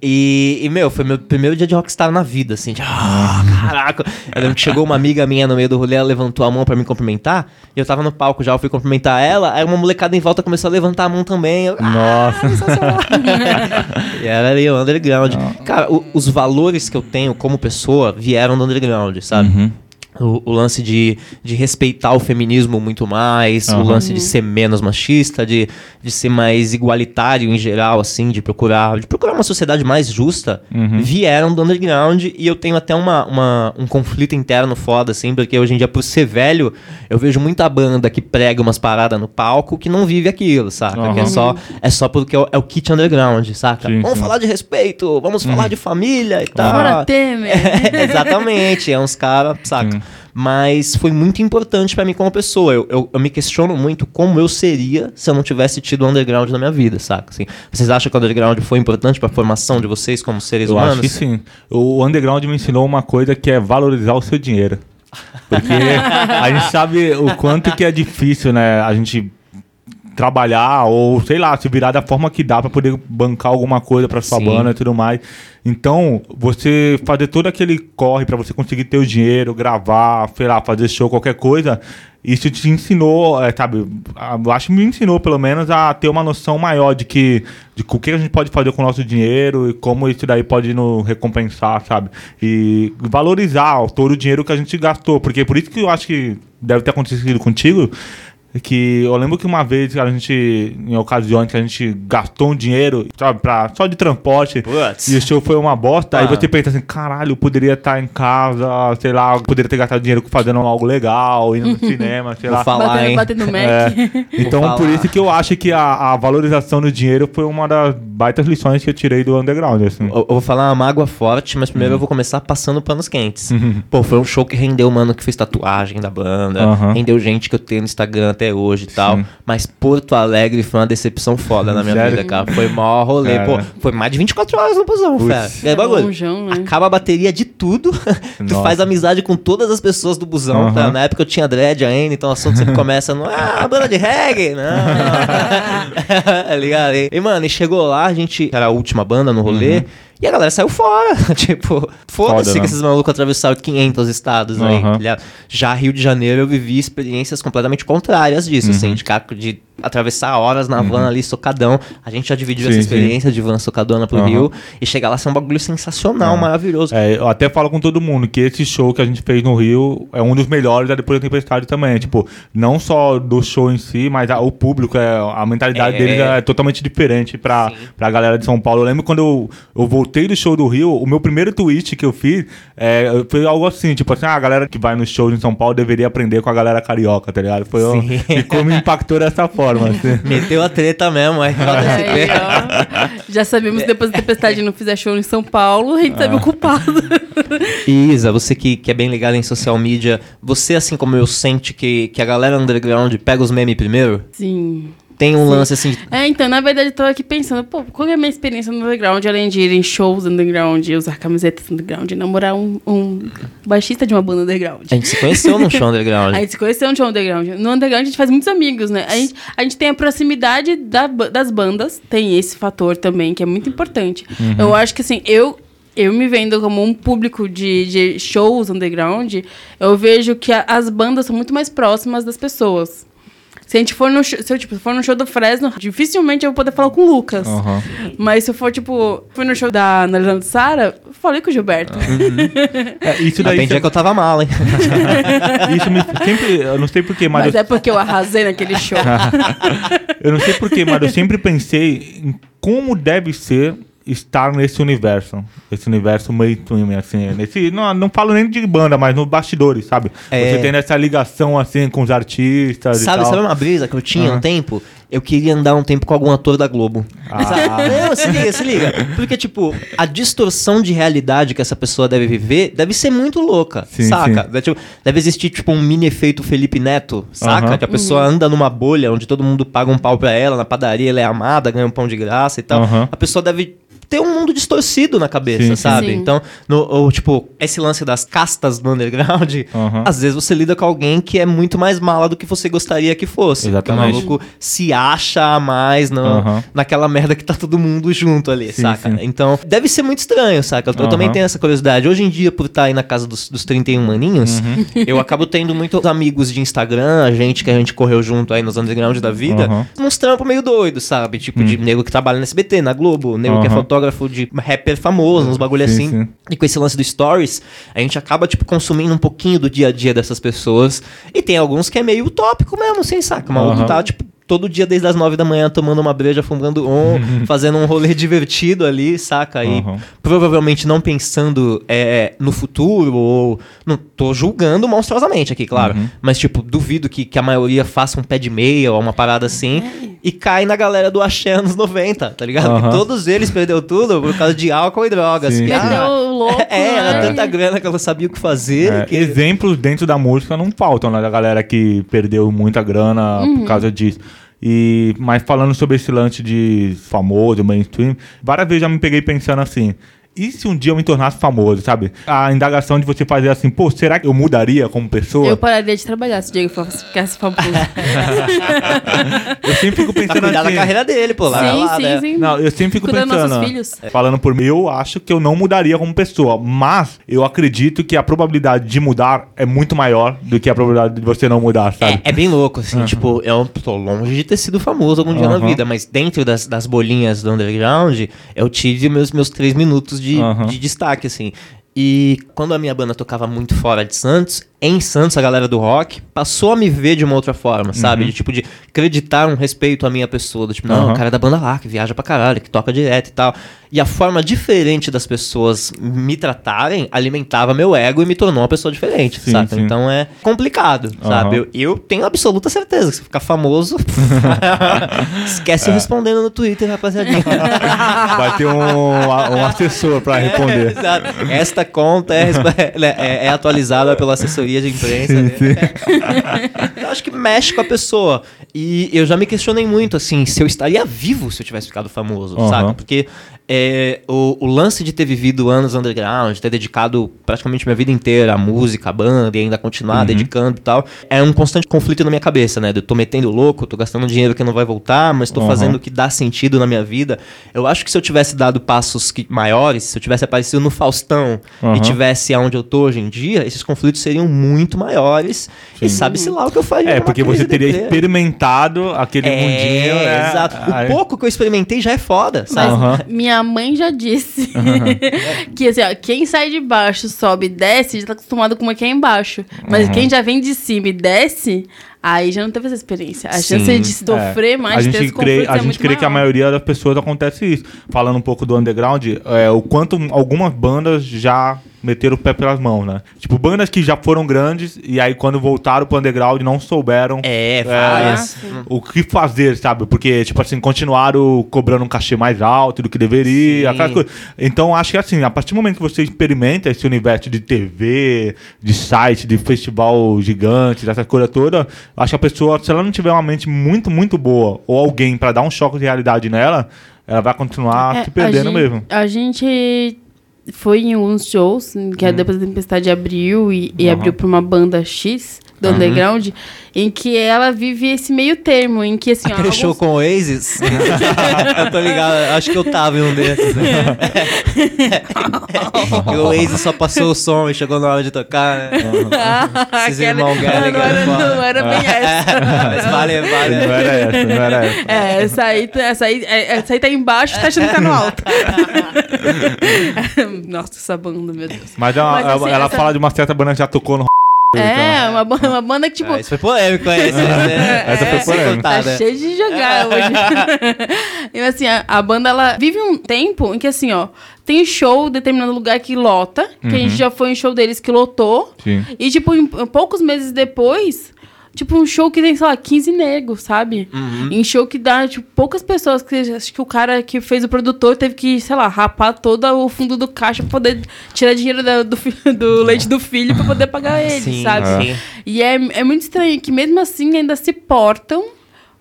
E, e, meu, foi meu primeiro dia de rockstar na vida, assim. De, ah, caraca. Eu lembro que chegou uma amiga minha no meio do rolê, ela levantou a mão pra me cumprimentar. E eu tava no palco já, eu fui cumprimentar ela. Aí uma molecada em volta começou a levantar a mão também. Eu, ah, Nossa. e era ali o underground. Cara, o- os valores que eu tenho como pessoa vieram do underground, sabe? Uhum. O, o lance de, de respeitar o feminismo muito mais, o Aham. lance de ser menos machista, de, de ser mais igualitário em geral, assim, de procurar, de procurar uma sociedade mais justa, Uhum. vieram do underground e eu tenho até uma, uma- um conflito interno foda, assim, porque hoje em dia, por ser velho, eu vejo muita banda que prega umas paradas no palco que não vive aquilo, saca? Que é só, é só porque é o, é o kit underground, saca? Sim, vamos sim. falar de respeito, vamos falar de família e tal. Fora Temer. É, exatamente, é uns caras, saca? Mas foi muito importante pra mim como pessoa. Eu, eu, eu me questiono muito como eu seria se eu não tivesse tido underground na minha vida, saca? Assim, vocês acham que o underground foi importante pra formação de vocês como seres Eu humanos? acho que sim. O underground me ensinou uma coisa que é valorizar o seu dinheiro. Porque a gente sabe o quanto que é difícil, né? A gente trabalhar ou, sei lá, se virar da forma que dá pra poder bancar alguma coisa pra sua Sim. banda e tudo mais. Então, você fazer todo aquele corre pra você conseguir ter o dinheiro, gravar, sei lá, fazer show, qualquer coisa, isso te ensinou, é, sabe? Eu acho que me ensinou, pelo menos, a ter uma noção maior de que de o que a gente pode fazer com o nosso dinheiro e como isso daí pode nos recompensar, sabe? E valorizar todo o dinheiro que a gente gastou. Porque por isso que eu acho que deve ter acontecido contigo. Que eu lembro que uma vez a gente, em ocasiões que a gente gastou um dinheiro sabe, pra, só de transporte Putz. e o show foi uma bosta, aí Ah. você pensa assim, caralho, eu poderia estar em casa, sei lá, eu poderia ter gastado dinheiro fazendo algo legal, indo no cinema, sei Vou lá. falar, batendo, hein? batendo Mac. É, então, Vou por falar. isso que eu acho que a, a valorização do dinheiro foi uma das baitas lições que eu tirei do underground, assim. Eu, eu vou falar uma mágoa forte, mas primeiro eu vou começar passando panos quentes. Pô, foi um show que rendeu mano que fez tatuagem da banda, Aham. rendeu gente que eu tenho no Instagram até hoje e tal. Sim. Mas Porto Alegre foi uma decepção foda na minha Sério? vida, cara. Foi maior rolê. Cara. Pô, foi mais de 24 horas no busão, cara. É bagulho. longeão, né? Acaba a bateria de tudo. tu Nossa. faz amizade com todas as pessoas do busão, tá? Aham. Na época eu tinha dread ainda, então o assunto sempre começa no. Ah, banda de reggae! Não. tá ligado? E, e, mano, e chegou lá, a gente. Era a última banda no rolê. E a galera saiu fora. tipo, foda-se Uhum. Foda, que né? esses malucos atravessaram 500 estados aí. Aham. tá ligado? Já Rio de Janeiro eu vivi experiências completamente contrárias disso, Uhum. assim, de, de atravessar horas na van ali, socadão. A gente já dividiu Sim, essa sim. experiência de van socadona pro Aham. Rio e chegar lá ser um bagulho sensacional, Aham. maravilhoso. É, eu até falo com todo mundo que esse show que a gente fez no Rio é um dos melhores da Depois da Tempestade também. Tipo, não só do show em si, mas a- o público, é, a mentalidade É. deles é totalmente diferente pra, Sim. pra galera de São Paulo. Eu lembro quando eu, eu voltei do show do Rio, o meu primeiro tweet que eu fiz é, foi algo assim, tipo assim, ah, a galera que vai nos shows em São Paulo deveria aprender com a galera carioca, tá ligado? Foi um, Sim. ficou me impactou dessa forma. Assim. Meteu a treta mesmo, esse Aí, já sabemos que depois da tempestade não fizer show em São Paulo, a gente sabe o culpado. E Isa, você que, que é bem ligado em social media, você, assim como eu, sente que, que a galera underground pega os memes primeiro? Sim. Tem um lance assim. de- É, então, na verdade, eu tô aqui pensando, pô, qual é a minha experiência no underground, além de ir em shows underground, usar camisetas underground, namorar um, um baixista de uma banda underground. A gente se conheceu num show underground. A gente se conheceu no show underground. No underground a gente faz muitos amigos, né? A gente, a gente tem a proximidade da das bandas, tem esse fator também, que é muito importante. Eu acho que assim, eu. Eu me vendo como um público de, de shows underground, eu vejo que a- as bandas são muito mais próximas das pessoas. Se a gente for no, show- se eu tipo, for no show do Fresno, dificilmente eu vou poder falar com o Lucas. Aham. Mas se eu for, tipo, fui no show da Ana Leandro Sara, falei com o Gilberto. É, isso daí Aprendi que eu tava mal, hein? isso me sempre, eu não sei porquê, mas, Mas eu, é porque eu arrasei naquele show. eu não sei porquê, mas eu sempre pensei em como deve ser estar nesse universo, esse universo mainstream, assim, nesse, não, não falo nem de banda, mas nos bastidores, sabe? É. Você tem essa ligação, assim, com os artistas Sabe, e tal. sabe uma brisa que eu tinha um Aham. tempo? Eu queria andar um tempo com algum ator da Globo. Ah. Sabe? Não, se liga, se liga. Porque, tipo, a distorção de realidade que essa pessoa deve viver deve ser muito louca, Sim, saca? sim. Deve, tipo, deve existir, tipo, um mini efeito Felipe Neto, saca? Que a pessoa anda numa bolha onde todo mundo paga um pau pra ela, na padaria ela é amada, ganha um pão de graça e tal. A pessoa deve ter um mundo distorcido na cabeça, Sim, sabe? Sim. Então, no, o, tipo, esse lance das castas do underground, às vezes você lida com alguém que é muito mais mala do que você gostaria que fosse. Exatamente. Porque o maluco se acha a mais no, Aham. naquela merda que tá todo mundo junto ali, Sim, saca? sim. Então, deve ser muito estranho, saca? Eu, Aham. também tenho essa curiosidade. Hoje em dia, por estar aí na casa dos, dos 31 maninhos, Uhum. eu acabo tendo muitos amigos de Instagram, a gente que a gente correu junto aí nos underground da vida, Aham. uns trampos meio doidos, sabe? Tipo, de nego que trabalha no SBT, na Globo, nego que é Uhum. fotógrafo de rapper famoso, uns bagulho Sim, assim. sim. E com esse lance do stories, a gente acaba, tipo, consumindo um pouquinho do dia a dia dessas pessoas. E tem alguns que é meio utópico mesmo, assim, saca? O maluco tá, tipo, todo dia desde as nove da manhã tomando uma breja, fumando on, fazendo um rolê divertido ali, saca? E provavelmente não pensando é, no futuro, ou. Não tô julgando monstruosamente aqui, claro. Uhum. Mas, tipo, duvido que, que a maioria faça um pé de meia ou uma parada assim e cai na galera do Axé anos 90, tá ligado? Que todos eles perdeu tudo por causa de álcool e drogas. Sim, Que, sim. ah, louco, é, era né? tanta grana que ela sabia o que fazer. É, que... Exemplos dentro da música não faltam, né? Da galera que perdeu muita grana Uhum. por causa disso. E, mas falando sobre esse lance de famoso, mainstream, várias vezes já me peguei pensando assim. E se um dia eu me tornasse famoso, sabe? A indagação de você fazer assim, pô, será que eu mudaria como pessoa? Eu pararia de trabalhar se o Diego fosse- ficasse famoso. Eu sempre fico Pra pensando cuidar assim. da carreira dele, pô. Lá, sim, lá, sim, né? sim. Não, eu sempre fico Cuidando dos pensando, filhos. falando por mim, eu acho que eu não mudaria como pessoa, mas eu acredito que a probabilidade de mudar é muito maior do que a probabilidade de você não mudar, sabe? É, é bem louco, assim, tipo, eu tô longe de ter sido famoso algum dia na Aham. vida, mas dentro das, das bolinhas do underground, eu tive meus, meus três minutos de, Aham. de destaque, assim. E quando a minha banda tocava muito fora de Santos, em Santos, a galera do rock passou a me ver de uma outra forma, sabe? De tipo, de acreditar um respeito à minha pessoa. Do tipo, não, Aham. o cara é da banda lá, que viaja pra caralho, que toca direto e tal. E a forma diferente das pessoas me tratarem alimentava meu ego e me tornou uma pessoa diferente, Sim, sabe? sim. Então é complicado, sabe? Eu, eu tenho absoluta certeza que se ficar famoso, esquece É. respondendo no Twitter, rapaziadinha. Vai ter um, um assessor pra responder. Exato. Esta conta é, resp- é- é- é atualizada pela assessoria assessoria de imprensa. né? eu acho que mexe com a pessoa. E eu já me questionei muito, assim, se eu estaria vivo se eu tivesse ficado famoso, Aham. sabe? Porque é, o, o lance de ter vivido anos underground, ter dedicado praticamente minha vida inteira à música, à banda e ainda continuar dedicando e tal, é um constante conflito na minha cabeça, né? Eu tô metendo louco, tô gastando dinheiro que não vai voltar, mas tô Aham. fazendo o que dá sentido na minha vida. Eu acho que se eu tivesse dado passos que- maiores, se eu tivesse aparecido no Faustão Aham. e tivesse aonde eu tô hoje em dia, esses conflitos seriam muito maiores. E sabe-se lá o que eu faria. É, porque você teria deprê. experimentado aquele É, mundinho, né? exato. O pouco que eu experimentei já é foda, sabe? Aham. Minha mãe já disse que assim, ó, quem sai de baixo, sobe e desce, já tá acostumado com o que é embaixo. Mas Uhum. quem já vem de cima e desce, aí já não teve essa experiência. A Sim. chance de sofrer mais, a ter gente esse crê, a é gente muito crê que a maior. maioria das pessoas acontece isso. Falando um pouco do underground, é, o quanto algumas bandas já meteram o pé pelas mãos, né? Tipo, bandas que já foram grandes e aí quando voltaram pro underground não souberam É, várias. o que fazer, sabe? Porque, tipo assim, continuaram cobrando um cachê mais alto do que deveria. Então, acho que assim, a partir do momento que você experimenta esse universo de TV, de site, de festival gigante, dessa coisa toda, acho que a pessoa, se ela não tiver uma mente muito, muito boa, ou alguém pra dar um choque de realidade nela, ela vai continuar É, se perdendo a mesmo. gente, A gente foi em alguns shows, que é depois da Tempestade abriu e, e Uhum. abriu pra uma banda X do underground, em que ela vive esse meio termo, em que assim, ó, alguns- show com o Oasis? eu tô ligado, acho que eu tava em um desses. Né? e o Oasis só passou o som e chegou na hora de tocar, né? Esses Aquela- irmãos Gallagher, não, era, não era bem essa. Mas vale, vale. Não era essa, não era essa. É, essa aí, tá- essa, aí, é, essa aí tá embaixo tá achando que tá no alto. Nossa, essa banda, meu Deus. Mas, é uma- Mas, assim, ela essa- fala de uma certa banda que já tocou no É, uma, ba- uma banda que, tipo, Ah, isso foi polêmico, é esse. Né? Essa foi Sem polêmica. Tá cheio de jogar hoje. e assim, a, a banda, ela vive um tempo em que, assim, ó, tem show em determinado lugar que lota, que a Uhum. gente já foi em show deles que lotou. Sim. E, tipo, em, em poucos meses depois, tipo, um show que tem, sei lá, 15 negros, sabe? Uhum. Em show que dá, tipo, poucas pessoas. Que, acho que o cara que fez o produtor teve que, sei lá, rapar todo o fundo do caixa pra poder tirar dinheiro da- do, do leite do filho pra poder pagar ele, Sim, sabe? sim. E é, é muito estranho que mesmo assim ainda se portam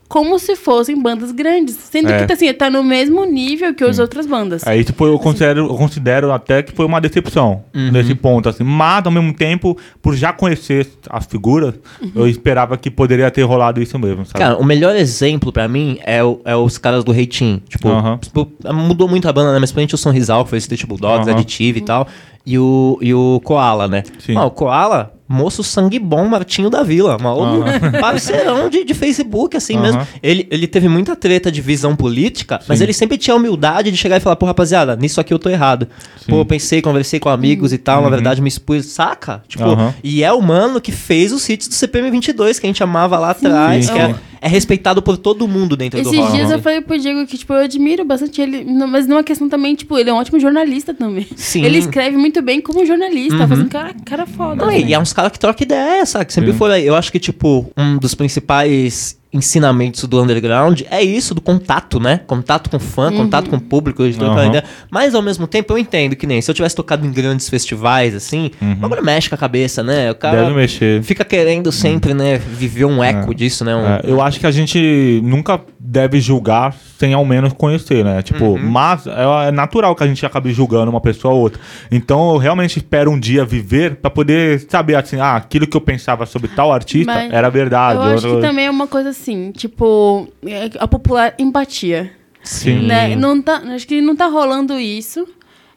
como se fossem bandas grandes. Sendo É. que assim, tá no mesmo nível que as outras bandas. Aí, tipo, eu considero, eu considero até que foi uma decepção Uhum. nesse ponto, assim. Mas, ao mesmo tempo, por já conhecer as figuras, eu esperava que poderia ter rolado isso mesmo, sabe? Cara, o melhor exemplo pra mim é, o- é os caras do Reitinho. Tipo, tipo, mudou muito a banda, né? Mas principalmente o Sonrisal, que foi Street Bulldogs, Aham. Additive e tal. E o, e o Koala, né? Sim. O Koala, moço sangue bom, Martinho da Vila. Maluco, parceirão de, de Facebook, assim Aham. mesmo. Ele, ele teve muita treta de visão política, mas Sim. ele sempre tinha a humildade de chegar e falar, pô, rapaziada, nisso aqui eu tô errado. Pô, eu pensei, conversei com amigos e tal, na verdade me expus, saca? Tipo, Uhum. E é o mano que fez os hits do CPM 22, que a gente amava lá atrás, Sim, que é, sim. É respeitado por todo mundo dentro do Esses rock. dias né? eu falei pro Diego que, tipo, eu admiro bastante ele, não- mas numa questão também, tipo, ele é um ótimo jornalista também. Sim. Ele escreve muito bem como jornalista, faz um cara, cara foda. Não, assim. e é uns caras que trocam ideia, sabe? Que sempre Sim. foi. Eu acho que, tipo, um dos principais ensinamentos do underground é isso, do contato, né? Contato com fã, contato com o público, ideia. Mas ao mesmo tempo eu entendo que nem se eu tivesse tocado em grandes festivais, assim, o bagulho mexe com a cabeça, né? O cara Deve mexer. fica querendo sempre, né, viver um eco disso, né? Um- É, eu acho que a gente nunca deve julgar sem ao menos conhecer, né? Tipo, Uhum. mas é, é natural que a gente acabe julgando uma pessoa ou outra. Então eu realmente espero um dia viver pra poder saber assim, ah, aquilo que eu pensava sobre tal artista Mas era verdade. Eu acho Ou- que também é uma coisa assim, tipo, é a popular empatia. Sim. Né? Não tá, acho que não tá rolando isso.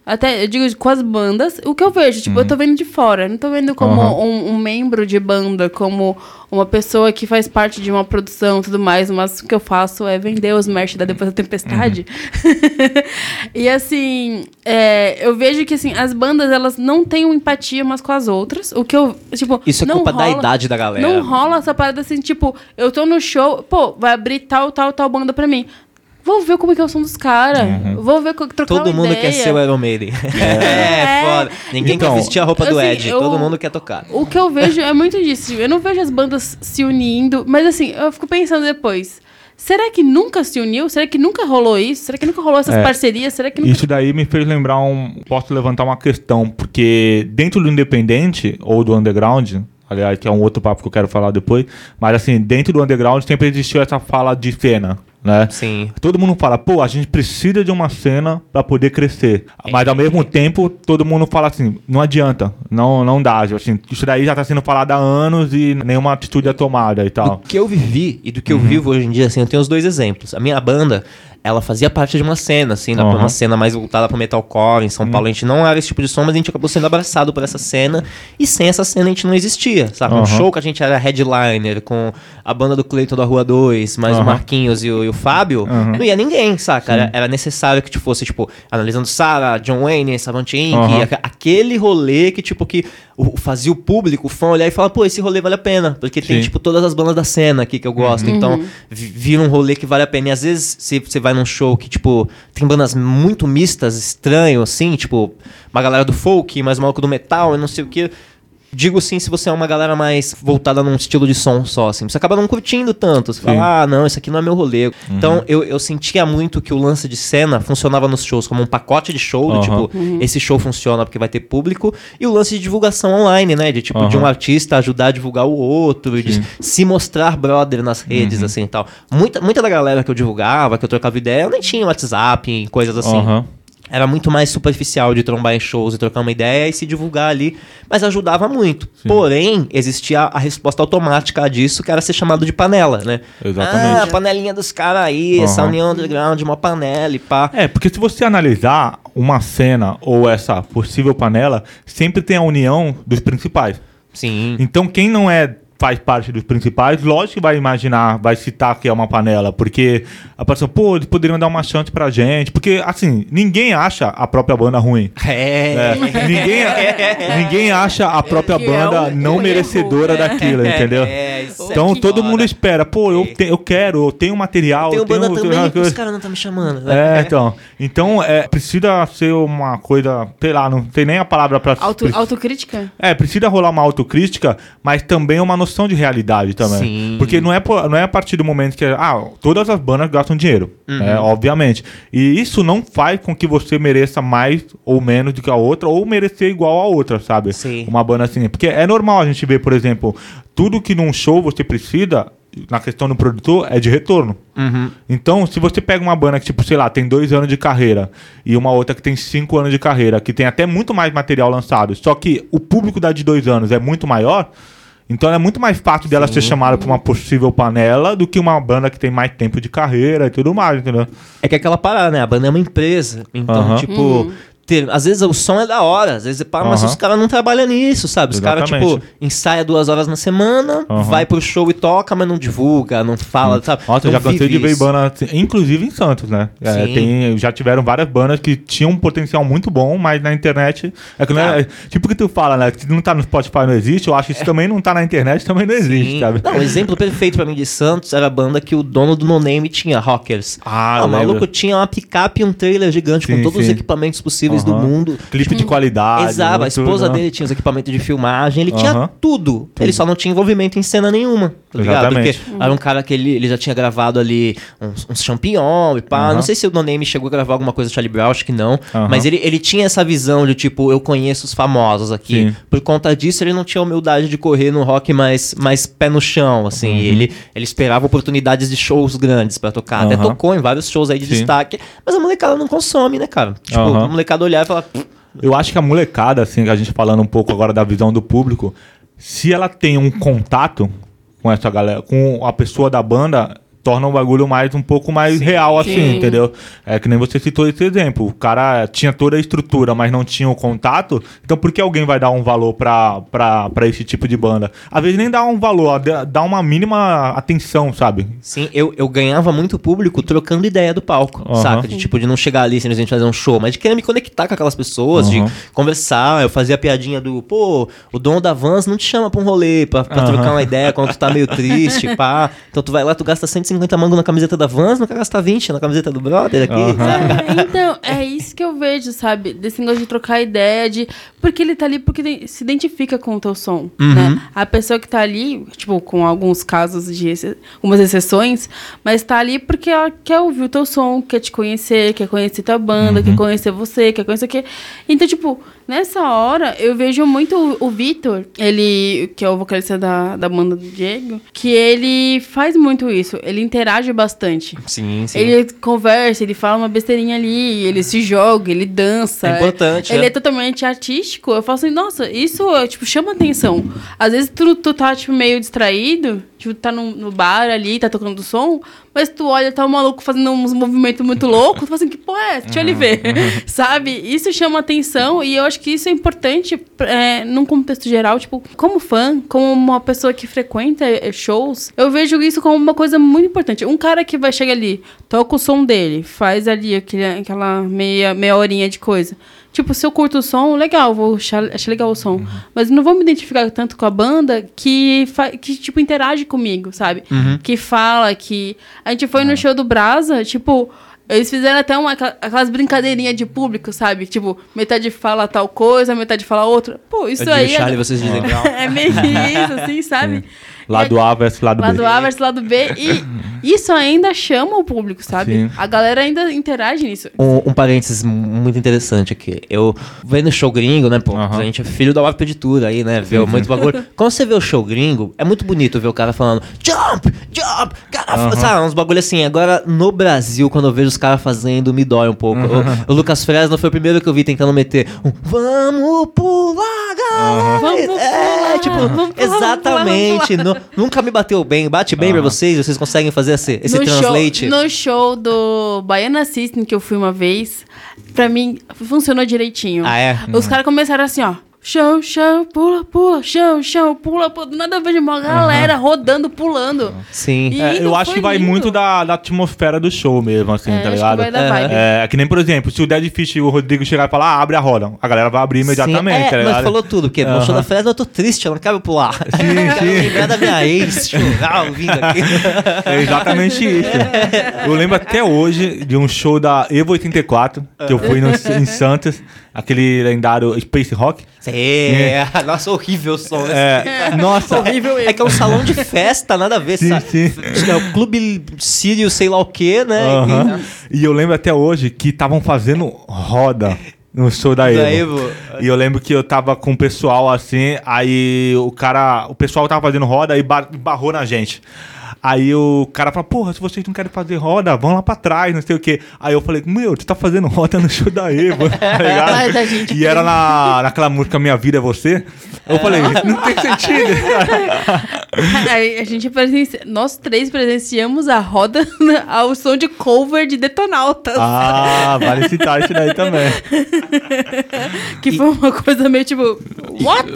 Até, eu digo, com as bandas. O que eu vejo, tipo, eu tô vendo de fora. Não tô vendo como Uhum. um, um membro de banda, como uma pessoa que faz parte de uma produção e tudo mais. Mas o que eu faço é vender os merch da Depois da Tempestade. e assim, é, eu vejo que assim, as bandas, elas não têm uma empatia umas com as outras. O que eu, tipo... Isso é não culpa da rola- idade da galera. Não rola essa parada assim, tipo, eu tô no show, pô, vai abrir tal, tal, tal banda pra mim. Vou ver como é que é o som dos caras. Vou ver, trocar Todo uma mundo ideia. quer ser o Iron Maiden. É, É. foda. Ninguém Então, quer vestir a roupa do assim, Ed. eu- Todo mundo quer tocar. O que eu vejo é muito disso. Eu não vejo as bandas se unindo, mas assim, eu fico pensando depois. Será que nunca se uniu? Será que nunca rolou isso? Será que nunca rolou essas É. parcerias? Será que nunca... Isso daí me fez lembrar um. Posso levantar uma questão, porque dentro do independente ou do underground, aliás, que é um outro papo que eu quero falar depois. Mas assim, dentro do underground sempre existiu essa fala de cena. Né? Sim. Todo mundo fala, pô, a gente precisa de uma cena para poder crescer. Mas ao mesmo tempo, todo mundo fala assim, não adianta, não, não dá. Assim, isso daí já tá sendo falado há anos e nenhuma atitude é tomada e tal. Do que eu vivi e do que eu vivo hoje em dia, assim, eu tenho os dois exemplos. A minha banda, ela fazia parte de uma cena, assim, Uhum. uma cena mais voltada pro metalcore. Em São Paulo a gente não era esse tipo de som, mas a gente acabou sendo abraçado por essa cena. E sem essa cena a gente não existia, sabe? Um Uhum. show que a gente era headliner com a banda do Cleiton da Rua 2, mais o Uhum. Marquinhos e o, e o Fábio, Uhum. não ia ninguém, saca? Era, era necessário que tipo, fosse, tipo, analisando Sarah, John Wayne, Savant Inc., Uhum. aca- aquele rolê que, tipo, que o- fazia o público, o fã olhar e falar, pô, esse rolê vale a pena. Porque tem, Sim. tipo, todas as bandas da cena aqui que eu gosto. Então, vi- vira um rolê que vale a pena. E às vezes você você vai num show que, tipo, tem bandas muito mistas, estranho, assim, tipo, uma galera do folk, mais maluco do metal e não sei o que. Digo sim se você é uma galera mais voltada num estilo de som só, assim. Você acaba não curtindo tanto. Você Sim. Uhum. fala, ah, não, isso aqui não é meu rolê. Então, eu, eu sentia muito que o lance de cena funcionava nos shows como um pacote de show, do Aham. tipo, esse show funciona porque vai ter público. E o lance de divulgação online, né? De tipo, de um artista ajudar a divulgar o outro, de Sim. se mostrar brother nas redes, Uhum. assim e tal. Muita, muita da galera que eu divulgava, que eu trocava ideia, eu nem tinha WhatsApp, coisas assim. Era muito mais superficial de trombar em shows e trocar uma ideia e se divulgar ali, mas ajudava muito. Porém, existia a resposta automática disso, que era ser chamado de panela, né? Exatamente. Ah, a panelinha dos caras aí, essa Aham. união underground, uma panela e pá. É, porque se você analisar uma cena ou essa possível panela, sempre tem a união dos principais. Sim. Então quem não é faz parte dos principais, lógico que vai imaginar, vai citar que é uma panela, porque a pessoa, pô, eles poderiam dar uma chance pra gente, porque assim, ninguém acha a própria banda ruim. É. É, ninguém, ninguém acha a própria Que é banda um não erro, merecedora né? daquilo, entendeu? É, isso é Então todo mundo espera, pô, eu, te- eu quero, eu tenho material, Tem eu o banda tenho, também, que eu- os caras não estão me chamando. né? É, então. Então, é, precisa ser uma coisa, sei lá, não tem nem a palavra pra. Auto, autocrítica? É, precisa rolar uma autocrítica, mas também uma noção de realidade também. Sim. Porque não é, não é a partir do momento que. Ah, todas as bandas gastam dinheiro, Uhum. né, obviamente. E isso não faz com que você mereça mais ou menos do que a outra, ou merecer igual a outra, sabe? Sim. Uma banda assim. Porque é normal a gente ver, por exemplo, tudo que num show você precisa, na questão do produtor, é de retorno. Uhum. Então, se você pega uma banda que, tipo, sei lá, tem dois anos de carreira e uma outra que tem cinco anos de carreira, que tem até muito mais material lançado, só que o público da de dois anos é muito maior, então é muito mais fácil dela ser chamada para uma possível panela do que uma banda que tem mais tempo de carreira e tudo mais, entendeu? É que é aquela parada, né? A banda é uma empresa. Então, tipo. Ter- às vezes o som é da hora, às vezes para, mas os caras não trabalham nisso, sabe? Os caras, tipo, ensaia duas horas na semana, Aham. vai pro show e toca, mas não divulga, não fala, sabe? Nossa, eu já cansei de ver banda, assim, inclusive em Santos, né? É, tem, já tiveram várias bandas que tinham um potencial muito bom, mas na internet. É que é, Ah. é tipo o que tu fala, né? Que não tá no Spotify não existe, eu acho que isso também não tá na internet, também não existe, Sim. sabe? Não, o exemplo perfeito pra mim de Santos era a banda que o dono do No Name tinha, Rockers. Ah, o eu maluco tinha uma picape e um trailer gigante com Sim, todos os sim. equipamentos possíveis do Aham. mundo. Clipe de qualidade. Exato, a muito, esposa né? dele tinha os equipamentos de filmagem, ele tinha Aham. tudo. Ele só não tinha envolvimento em cena nenhuma, tá ligado? Exatamente. Porque era um cara que ele, ele já tinha gravado ali uns, uns champignon e pá. Não sei se o No Name chegou a gravar alguma coisa do Charlie Brown, acho que não. Mas ele, ele tinha essa visão de tipo, eu conheço os famosos aqui. Sim. Por conta disso, ele não tinha humildade de correr no rock mais, mais pé no chão, assim. Uhum. Ele, ele esperava oportunidades de shows grandes pra tocar. Até tocou em vários shows aí de Sim. destaque. Mas a molecada não consome, né, cara? Tipo, a molecada olhar e falar... "Pff, Eu acho que a molecada, assim, a gente falando um pouco agora da visão do público, se ela tem um contato com essa galera, com a pessoa da banda, torna o bagulho mais um pouco mais real, assim, Sim. entendeu? É que nem você citou esse exemplo. O cara tinha toda a estrutura, mas não tinha o contato. Então por que alguém vai dar um valor pra, pra, pra esse tipo de banda? Às vezes nem dá um valor, dá- uma mínima atenção, sabe? Sim, eu, eu ganhava muito público trocando ideia do palco, Aham. saca? De tipo, de não chegar ali simplesmente fazer um show, mas de querer me conectar com aquelas pessoas, Aham. de conversar. Eu fazia a piadinha do, pô, o dono da Vans não te chama pra um rolê, pra, pra Aham. trocar uma ideia quando tu tá meio triste, pá. Então tu vai lá, tu gasta 150 50 mangos na camiseta da Vans, não quer gastar 20 na camiseta do brother aqui. Sabe? É, então, é isso que eu vejo, sabe? Desse negócio de trocar ideia, de. Porque ele tá ali porque se identifica com o teu som. Uhum. Né? A pessoa que tá ali, tipo, com alguns casos de exce- algumas exceções, mas tá ali porque ela quer ouvir o teu som, quer te conhecer, quer conhecer tua banda, Uhum. quer conhecer você, quer conhecer o quê. Então, tipo, nessa hora, eu vejo muito o, o Vitor, ele, que é o vocalista da, da banda do Diego, que ele faz muito isso. Ele interage bastante. Sim, sim. Ele conversa, ele fala uma besteirinha ali, ele se joga, ele dança. É importante, Ele é. é totalmente artístico. Eu falo assim, nossa, isso, tipo, chama atenção. Às vezes tu, tu tá, tipo, meio distraído, tipo, tá no, no bar ali, tá tocando som, mas tu olha, tá um maluco fazendo uns movimentos muito loucos, tu fala assim, que porra é? Deixa eu lhe ver. Sabe? Isso chama atenção e eu acho que isso é importante é, num contexto geral, tipo, como fã, como uma pessoa que frequenta eh, shows, eu vejo isso como uma coisa muito importante. Um cara que vai chegar ali, toca o som dele, faz ali aquele, aquela meia, meia horinha de coisa. Tipo, se eu curto o som, legal, vou achar, achar legal o som. Mas não vou me identificar tanto com a banda que, fa- que tipo, interage comigo, sabe? Que fala, que... A gente foi no show do Brasa, tipo... Eles fizeram até uma, aquela- aquelas brincadeirinhas de público, sabe? Tipo, metade fala tal coisa, metade fala outra. Pô, isso Eu aí... Charlie, é, vocês dizem Brown. é meio que isso, assim, sabe? Lado A versus lado B. Lado A versus lado B. E isso ainda chama o público, sabe? Sim. A galera ainda interage nisso. Um, um parênteses muito interessante aqui. Eu vendo show gringo, né? Pô, a gente é filho da web editora aí, né? Vê muito bagulho. Quando você vê o show gringo, é muito bonito ver o cara falando jump, jump, cara, sabe? Uns bagulho assim. Agora, no Brasil, quando eu vejo os caras fazendo, me dói um pouco. O, o Lucas Fresno foi o primeiro que eu vi tentando meter um vamos pular, galera! Vamos é, pular, tipo, vamos pular, exatamente. vamos nu- nunca me bateu bem. Bate bem pra vocês? Vocês conseguem fazer esse, esse no translate? Show, no show do Baiana System que eu fui uma vez, pra mim funcionou direitinho. Ah, é? Os caras começaram assim, ó. Show, show, pula, pula, show, show, pula, pula. Do Nada eu vejo uma galera rodando, pulando. Sim. É, eu acho que vai lindo. muito da, da atmosfera do show mesmo, assim, É, tá acho que ligado? vai da vibe. É, é que nem, por exemplo, se o Dead Fish e o Rodrigo chegar e falar, ah, abre a roda, a galera vai abrir imediatamente, Sim, é, tá mas ligado? falou tudo, porque no show da Fresno eu tô triste, eu não quero pular. Sim, sim. Da minha ex, chorar ouvindo aqui. É exatamente isso. Eu lembro até hoje de um show da Evo 84, que eu fui no- em Santos, aquele lendário Space Rock. É, nossa, horrível o som. né? É, nossa, Horrível É que é um salão de festa, nada a ver, Sim, sabe? sim. É o Clube Sírio, sei lá o quê, né? Aham. E eu lembro até hoje que estavam fazendo roda no show da Da Evo. Evo. E eu lembro que eu tava com o pessoal assim, aí o cara, o pessoal tava fazendo roda e bar- barrou na gente. Aí o cara falou, porra, se vocês não querem fazer roda, vão lá pra trás, não sei o quê. Aí eu falei, meu, tu tá fazendo roda no show da Evo, tá ligado? Mas a gente- E era na, naquela música Minha Vida é Você. Eu falei, isso não tem sentido. Aí a gente presencia... Nós três presenciamos a roda ao som de cover de Detonautas. ah, vale citar isso daí também. que foi uma coisa meio tipo. What?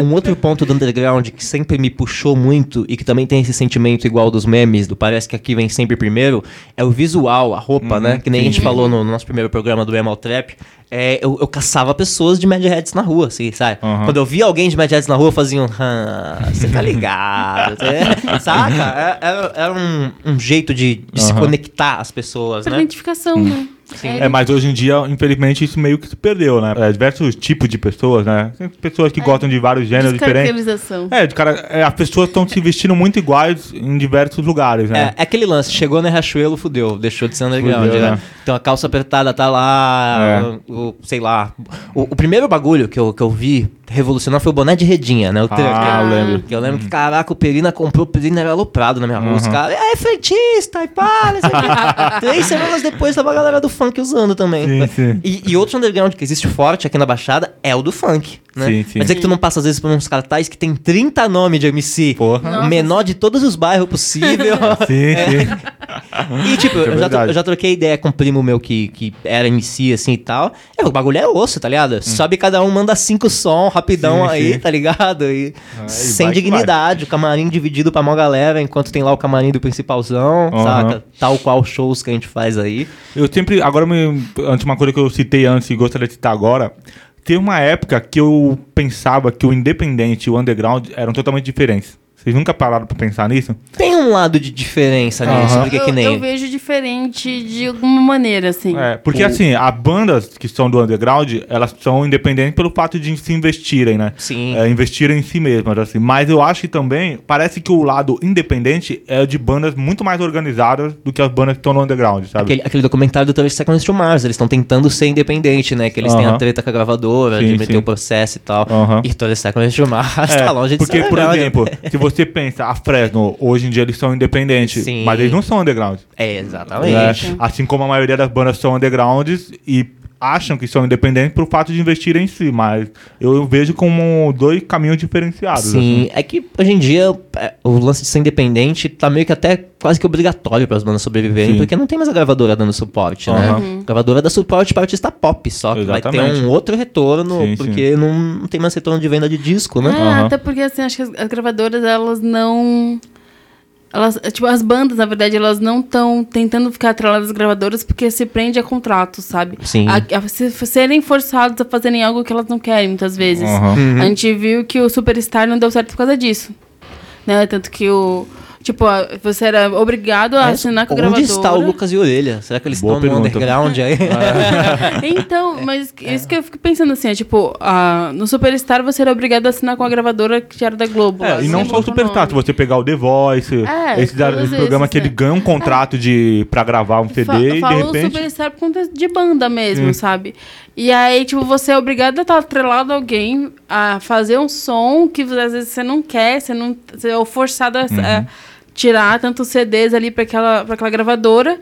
Um outro ponto do underground que sempre me puxou muito e que também tem esse sentimento igual dos memes, do parece que aqui vem sempre primeiro, é o visual, a roupa, né? Que nem a gente falou no nosso primeiro programa do Emal Trap. É, eu, eu caçava pessoas de Madheads na rua, assim, sabe? Uhum. Quando eu via alguém de Madheads na rua, eu fazia um. "Ah, Você tá ligado? É, saca? É- Era, era um, um jeito de, de se Uhum. conectar às pessoas, Pra né? identificação, né? É, mas hoje em dia, infelizmente, isso meio que se perdeu, né? É, diversos tipos de pessoas, né? Tem pessoas que gostam de vários gêneros diferentes. É, de cara, é, as pessoas estão se vestindo muito iguais em diversos lugares, né? É, é aquele lance, chegou no Riachuelo, fudeu, deixou de ser underground, Fudeu, né? né? Então a calça apertada tá lá, o, o- sei lá. O, o primeiro bagulho que eu, que eu vi revolucionar foi o boné de redinha, né? O Ah, eu lembro. Que eu lembro que, caraca, o Perina comprou, o Perina era aloprado na minha rua. Os Uhum. caras, é frentista e pá, não sei o quê. Três semanas depois tava a galera do funk usando também. Sim, sim. E, e outro underground que existe forte aqui na Baixada é o do funk, né? Sim, sim. Quer dizer que tu não passa às vezes por uns cartazes que tem 30 nomes de MC. Porra. O menor de todos os bairros possível. Sim, sim. E, tipo, é eu, já, eu já troquei ideia com um primo meu que, que era MC, assim, e tal. É, o bagulho é osso, tá ligado? Sobe cada um, manda cinco som, rapidão Hum. Sim, aí, sim. tá ligado? E Aí sem vai dignidade, o camarim dividido pra mó galera, enquanto tem lá o camarim do principalzão, Aham. saca? Tal qual shows que a gente faz aí. Eu sempre, agora, me, antes uma coisa que eu citei antes e gostaria de citar agora, tem uma época que eu pensava que o independente e o underground eram totalmente diferentes. Vocês nunca pararam pra pensar nisso? Tem um lado de diferença nisso, Aham. porque eu, que nem... eu vejo diferente de alguma maneira, assim. É, porque O- assim, as bandas que são do underground, elas são independentes pelo fato de se investirem, né? Sim. É, investirem em si mesmas, assim. Mas eu acho que também, parece que o lado independente é de bandas muito mais organizadas do que as bandas que estão no underground, sabe? Aquele, aquele documentário do 30 Seconds to Mars, eles estão tentando ser independente, né? Que eles têm a treta com a gravadora, Sim, de meter sim. o processo e tal. Aham. E 30 Seconds to Mars É, tá longe de porque, ser por underground. exemplo, se você pensa, a Fresno, hoje em dia eles são independentes, Sim. mas eles não são underground. É, né? exatamente. Assim como a maioria das bandas são undergrounds e acham que são independentes por fato de investir em si, mas eu vejo como dois caminhos diferenciados. Sim, assim. é que hoje em dia é, o lance de ser independente tá meio que até quase que obrigatório para as bandas sobreviverem, Sim. porque não tem mais a gravadora dando suporte, né? Aham. A gravadora dá suporte para artista pop só, que vai ter Exatamente. um outro retorno, Sim, porque Não, não tem mais retorno de venda de disco, né? É, Aham. até porque assim, acho que as, as gravadoras, elas não. Elas, tipo, as bandas, na verdade, elas não estão tentando ficar atreladas às gravadoras porque se prende a contrato, sabe? Sim. A, a se- serem forçados a fazerem algo que elas não querem, muitas vezes. Aham. A gente viu que o Superstar não deu certo por causa disso. Né? Tanto que o. Tipo, você era obrigado a É, assinar com a Onde gravadora. está o Lucas e Orelha? Será que eles Boa estão no pergunta. underground aí? Então, mas isso que eu fico pensando assim, é tipo, a, no Superstar você era obrigado a assinar com a gravadora que era da Globo. É, e não Assim, só o Superstar, se você pegar o The Voice, É, esse, da- esse programa esses, que ele né? ganha um contrato de, pra gravar um CD Fa e de falou repente. Superstar por conta de banda mesmo, Sim. sabe? E aí, tipo, você é obrigado a estar atrelado a alguém a fazer um som que às vezes você não quer, você não você é forçado a, Uhum. a tirar tantos CDs ali pra aquela, pra aquela gravadora.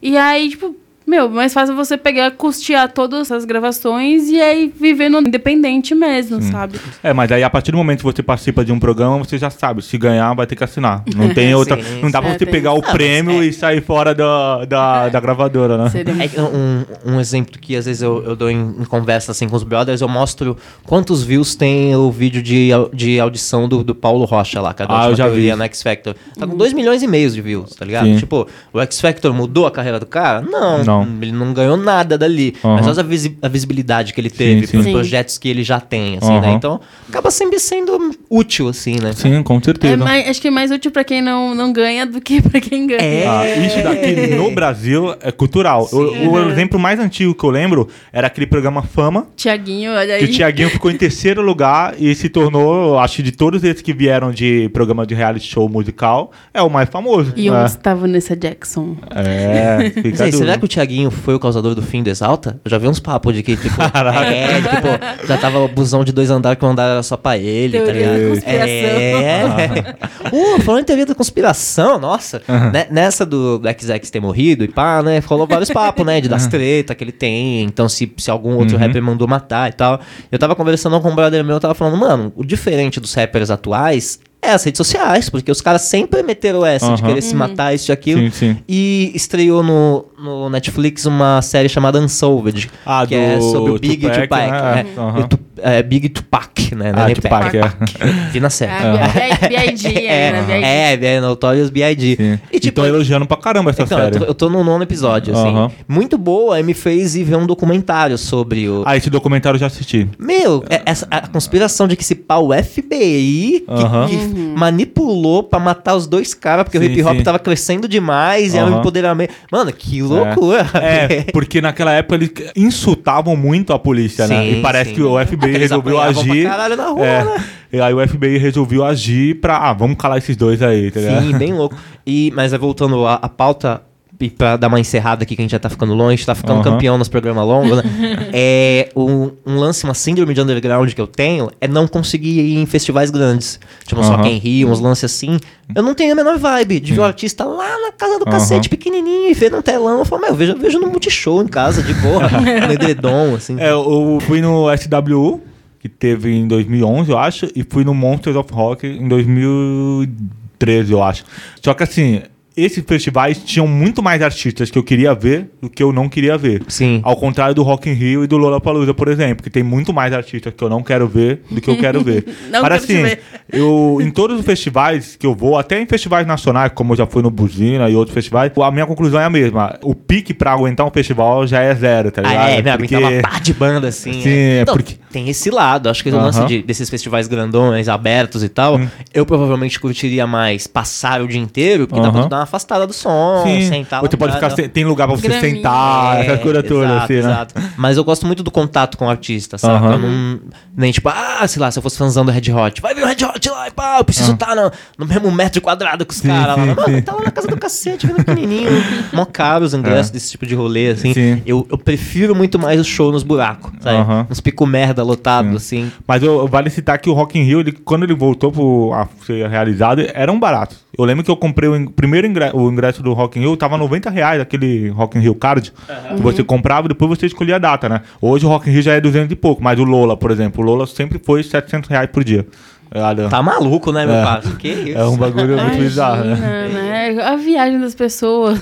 E aí, tipo, meu, mais fácil você pegar, custear todas as gravações e aí viver no independente mesmo, sabe? É, mas aí a partir do momento que você participa de um programa, você já sabe, se ganhar vai ter que assinar. Não tem outra. Sim, não dá pra sim. você É, pegar o. Ah, prêmio é- e sair fora da, da, da gravadora, né? É um, um exemplo que às vezes eu, eu dou em, em conversa assim com os brothers, eu mostro quantos views tem o vídeo de, de audição do, do Paulo Rocha lá, que é Ah, eu já vi no X Factor. Tá com 2 milhões e meio de views, tá ligado? Sim. Tipo, o X Factor mudou a carreira do cara? Não, Não. Ele não ganhou nada dali. Aham. Mas olha a, visi- a visibilidade que ele teve sim. pros Sim. projetos que ele já tem, assim, né? Aham. Então, acaba sempre sendo útil, assim, né? Sim, com É certeza. mais, acho que é mais útil pra quem não, não ganha do que pra quem ganha. É. Ah, isso daqui no Brasil é cultural. O, o exemplo mais antigo que eu lembro era aquele programa Fama, Tiaguinho, olha que aí. o Tiaguinho ficou em terceiro lugar e se tornou, acho, de todos esses que vieram de programa de reality show musical, é o mais famoso. E é. onde estava Nessa Jackson? É, fica duro. será que o Thiaguinho foi o causador do fim do Exalta? Eu já vi uns papos de que, tipo, é, tipo, já tava o busão de dois andares que o andar era só pra ele, tá Teoria da ligado? É. Uh, falando em teoria da conspiração, nossa. né, nessa do Black Zack ter morrido e pá, né? Falou vários papos, né? De das treta que ele tem. Então, se, se algum outro Uhum. rapper mandou matar e tal. Eu tava conversando com um brother meu, eu tava falando, mano, o diferente dos rappers atuais é as redes sociais, porque os caras sempre meteram essa de Aham. querer se matar, isso e aquilo. Sim, sim. E estreou no, no Netflix uma série chamada Unsolved, Ah, que é sobre o Big Tupac, Tupac. né? né? Aham. O Tu- é, Big Tupac, né? Não Ah, Tupac, Pac. é. Vi na série. É, B.I.G. É, né? B.I.G. é, é, Notorious B.I.D. E tipo, Então elogiando pra caramba essa então, eu, série. tô, eu tô no nono episódio, assim. Aham. Muito boa, me fez ir ver um documentário sobre o... Ah, esse documentário eu já assisti. Meu, é- essa, a conspiração de que se pá o FBI que, que manipulou pra matar os dois caras, porque o Sim, hip hop sim. tava crescendo demais e era um empoderamento. Mano, que loucura. É, porque naquela época eles insultavam muito a polícia, né? Sim, E parece sim. que o FBI resolveu apanhavam pra agir. caralho na rua, é, né? E aí o FBI resolveu agir pra. Ah, vamos calar esses dois aí, tá ligado? Sim, bem louco. E, mas é voltando à, à pauta, e pra dar uma encerrada aqui, que a gente já tá ficando longe, tá ficando Aham. campeão nos programas longos, né? é, um, um lance, uma síndrome de underground que eu tenho é não conseguir ir em festivais grandes. Tipo, só Aham. quem rio, uns lances assim. Eu não tenho a menor vibe de ver o artista lá na casa do Aham. cacete, pequenininho, e ver no telão. Eu falo, meu, eu vejo, eu vejo no multishow em casa, de boa, no edredom, assim. É, eu fui no SWU, que teve em 2011, eu acho, e fui no Monsters of Rock em 2013, eu acho. Só que assim, esses festivais tinham muito mais artistas que eu queria ver do que eu não queria ver. Sim. Ao contrário do Rock in Rio e do Lollapalooza, por exemplo, que tem muito mais artistas que eu não quero ver do que eu quero ver. Não Mas assim, ver. eu em todos os festivais que eu vou, até em festivais nacionais, como eu já fui no Buzina e outros festivais, a minha conclusão é a mesma. O pique pra aguentar um festival já é zero, tá ligado? Ah, é, né? Porque- Porque... uma pá de banda, assim. Sim, né? é Então, porque- Tem esse lado. Acho que o Aham. lance de- desses festivais grandões, abertos e tal, eu provavelmente curtiria mais passar o dia inteiro, porque dá pra Aham. tu dar uma afastada do som, Sim. sentar Ou você pode ficar, tem lugar pra você Graminha. sentar, essa coisa toda, exato, assim, né? exato. Mas eu gosto muito do contato com o artista, sabe? Eu não. Nem tipo, ah, sei lá, se eu fosse fãzão do Red Hot, vai vir o Red Hot lá e pá, eu preciso estar no, no mesmo metro quadrado com os Ah. Caras lá. sim, Mano, tá lá na casa do cacete, vendo pequenininho, mó caro os ingressos É. desse tipo de rolê, assim. Sim. Eu, eu prefiro muito mais o show nos buracos, sabe? Aham. Uns pico merda lotado, assim. Mas eu, vale citar que o Rock in Rio, ele, quando ele voltou pro, a ser realizado, eram baratos. Eu lembro que eu comprei o in- primeiro ingresso, o ingresso do Rock in Rio, tava 90 reais, aquele Rock in Rio Card, que você comprava e depois você escolhia a data, né? Hoje o Rock in Rio já é 200 e pouco, mas o Lola, por exemplo, o Lola sempre foi 700 reais por dia. Tá Tá maluco, né, meu É. pai? Que isso? É um bagulho muito bizarro, né? Imagina, né? A viagem das pessoas.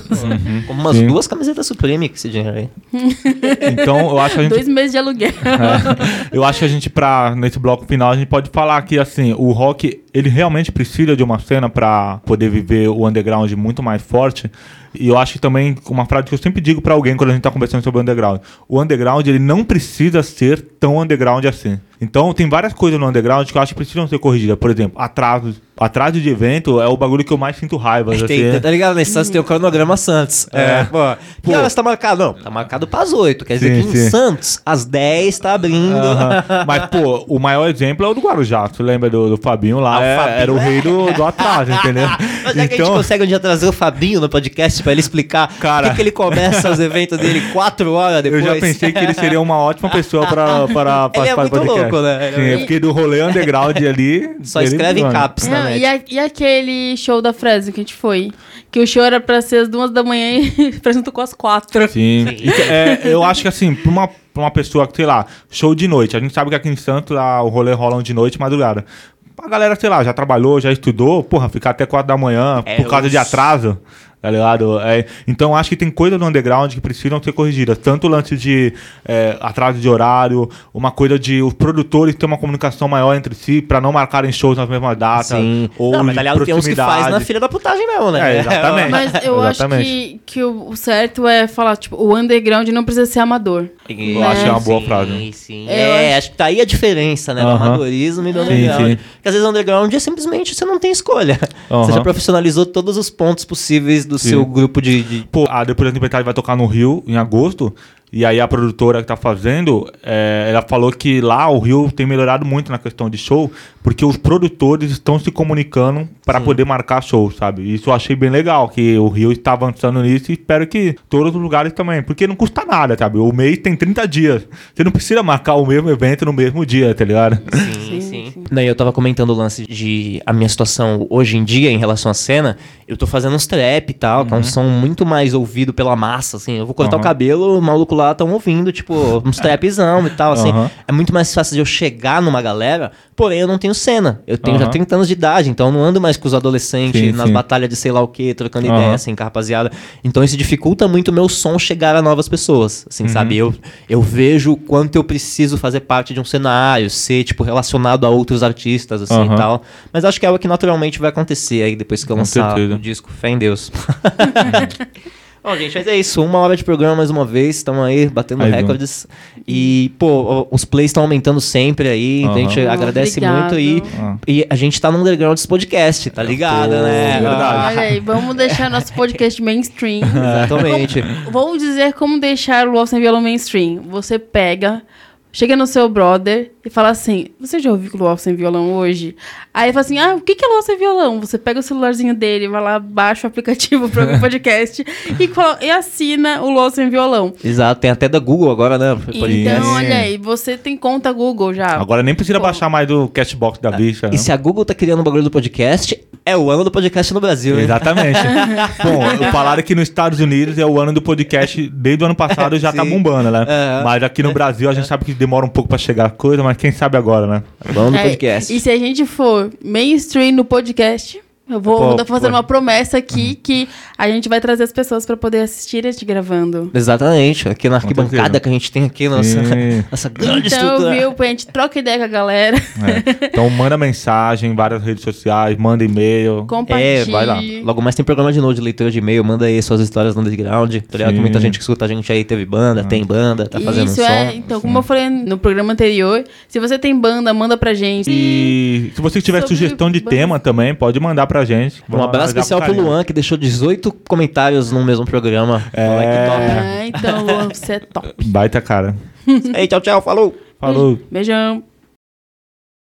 Como umas Sim. duas camisetas Supreme que esse dinheiro aí. Então eu acho que a gente Dois meses de aluguel. Eu acho que a gente, pra, nesse bloco final, a gente pode falar que, assim, o rock, ele realmente precisa de uma cena pra poder viver o underground muito mais forte. E eu acho que também, uma frase que eu sempre digo pra alguém quando a gente tá conversando sobre underground. O underground, ele não precisa ser tão underground assim. Então, tem várias coisas no underground que eu acho que precisam ser corrigidas. Por exemplo, atrasos. Atraso de evento é o bagulho que eu mais sinto raiva. assim. Tem, tá ligado? Nesse Santos tem o cronograma Santos. É. pô. Que horas tá marcado? Não, tá marcado pras 8. Quer dizer Sim, que em sim. Santos, às 10 tá abrindo. Aham. Mas, pô, o maior exemplo é o do Guarujá. Você lembra do, do Fabinho lá? Ah, o É, Fabinho era o é. rei do, do atraso, entendeu? Mas é que a gente consegue um dia trazer o Fabinho no podcast pra ele explicar Cara. por que, que ele começa os eventos dele 4 horas Eu depois. já pensei que ele seria uma ótima pessoa para, para Ele é participar do muito podcast. louco, né? Sim, é- é porque do rolê underground ali. Só escreve em caps na E, a- e aquele show da Fresno que a gente foi? Que o show era pra ser às duas da manhã e Fresno tocou às quatro. Sim. E que- é, eu acho que assim, pra uma, pra uma pessoa que, sei lá, show de noite. A gente sabe que aqui em Santos lá, o rolê rola de noite, madrugada. A galera, sei lá, já trabalhou, já estudou, porra, ficar até quatro da manhã É, por causa os- de atraso. Tá ligado? É, então acho que tem coisa no underground que precisam ser corrigidas. Tanto o lance de é, atraso de horário, uma coisa de os produtores ter uma comunicação maior entre si pra não marcarem shows nas mesmas datas. Sim. Ou não, mas aliás, tem uns que faz na filha da putagem mesmo, né? É, exatamente. Mas eu acho Exatamente. que, que o certo é falar, tipo, o underground não precisa ser amador. Eu acho que é uma boa sim, frase. Sim, É, É, acho que tá aí a diferença, né? Do Aham. amadorismo e do underground. sim. Porque às vezes o underground é simplesmente você não tem escolha. Aham. Você já profissionalizou todos os pontos possíveis do Sim. seu grupo de. de- Pô, a Depois da Tempestade vai tocar no Rio em agosto. E aí a produtora que tá fazendo, é, ela falou que lá o Rio tem melhorado muito na questão de show, porque os produtores estão se comunicando para poder marcar show, sabe? Isso eu achei bem legal, que o Rio está avançando nisso e espero que todos os lugares também, porque não custa nada, sabe? O mês tem 30 dias. Você não precisa marcar o mesmo evento no mesmo dia, tá ligado? Sim, sim. Não, e eu tava comentando o lance de a minha situação hoje em dia em relação à cena. Eu tô fazendo uns trap e tal, que é um som muito mais ouvido pela massa, assim. Eu vou cortar Uhum. o cabelo, o maluco lá tão ouvindo, tipo, uns trapzão e tal, assim. Uhum. É muito mais fácil de eu chegar numa galera, porém eu não tenho cena. Eu tenho já Uhum. 30 anos de idade, então eu não ando mais com os adolescentes Sim, nas sim. batalhas de sei lá o que, trocando Uhum. ideia, assim, com a rapaziada. Então isso dificulta muito o meu som chegar a novas pessoas, assim, Uhum. sabe? Eu, eu vejo o quanto eu preciso fazer parte de um cenário, ser, tipo, relacionado a outros artistas, assim, Uhum. e tal. Mas acho que é algo que naturalmente vai acontecer aí depois que eu lançar o disco. Fé em Deus. Bom, gente, mas é isso. Uma hora de programa mais uma vez. Estamos aí batendo Aí, recordes. E, pô, os plays estão aumentando sempre aí. Então a gente agradece Obrigado. muito. E, Ah. e a gente tá no underground dos podcast, tá ligado, Pô, né? verdade. Olha aí, vamos deixar nosso podcast mainstream. Exatamente. Vou dizer como deixar o LOL sem violão mainstream. Você pega, chega no seu brother e fala assim: Você já ouviu o LOL sem violão hoje? Aí ele fala assim: Ah, o que que é LOL sem violão? Você pega o celularzinho dele, vai lá, baixa o aplicativo para o podcast e, fala- e assina o LOL sem violão. Exato. Tem até da Google agora, né? Então, olha aí, você tem conta Google já. Agora nem precisa Pô. baixar mais do Cashbox da bicha. E né? se a Google tá criando um bagulho do podcast, é o ano do podcast no Brasil? Exatamente. Bom, falaram que nos Estados Unidos é o ano do podcast, desde o ano passado já tá Sim. bombando, né? É. Mas aqui no Brasil a gente sabe que demora um pouco pra chegar a coisa, mas quem sabe agora, né? O ano do É, podcast. E se a gente for mainstream no podcast, Eu vou, Pô, tô fazendo pô. uma promessa aqui que a gente vai trazer as pessoas pra poder assistir a gente gravando. Exatamente, aqui na arquibancada que a gente tem aqui, nossa, Sim. nossa grande Então, estrutura. viu? A gente troca ideia com a galera. É. Então manda mensagem em várias redes sociais, manda e-mail. Compartilhe. É, vai lá. Logo mais tem programa de novo de leitura de e-mail, manda aí suas histórias no underground. Tá ligado? Que Sim. muita gente que escuta a gente aí teve banda, tem banda, tá fazendo Isso som. é, então, como eu falei no programa anterior, se você tem banda, manda pra gente. E se você tiver Sobre sugestão de bandas. tema também, pode mandar pra gente. Um Vamos abraço especial pro. Luan, que deixou 18 comentários no mesmo programa. É. Olha que top. Ah, então, Luan, você é top. Baita cara. Ei, tchau, tchau, falou! Falou. Beijão.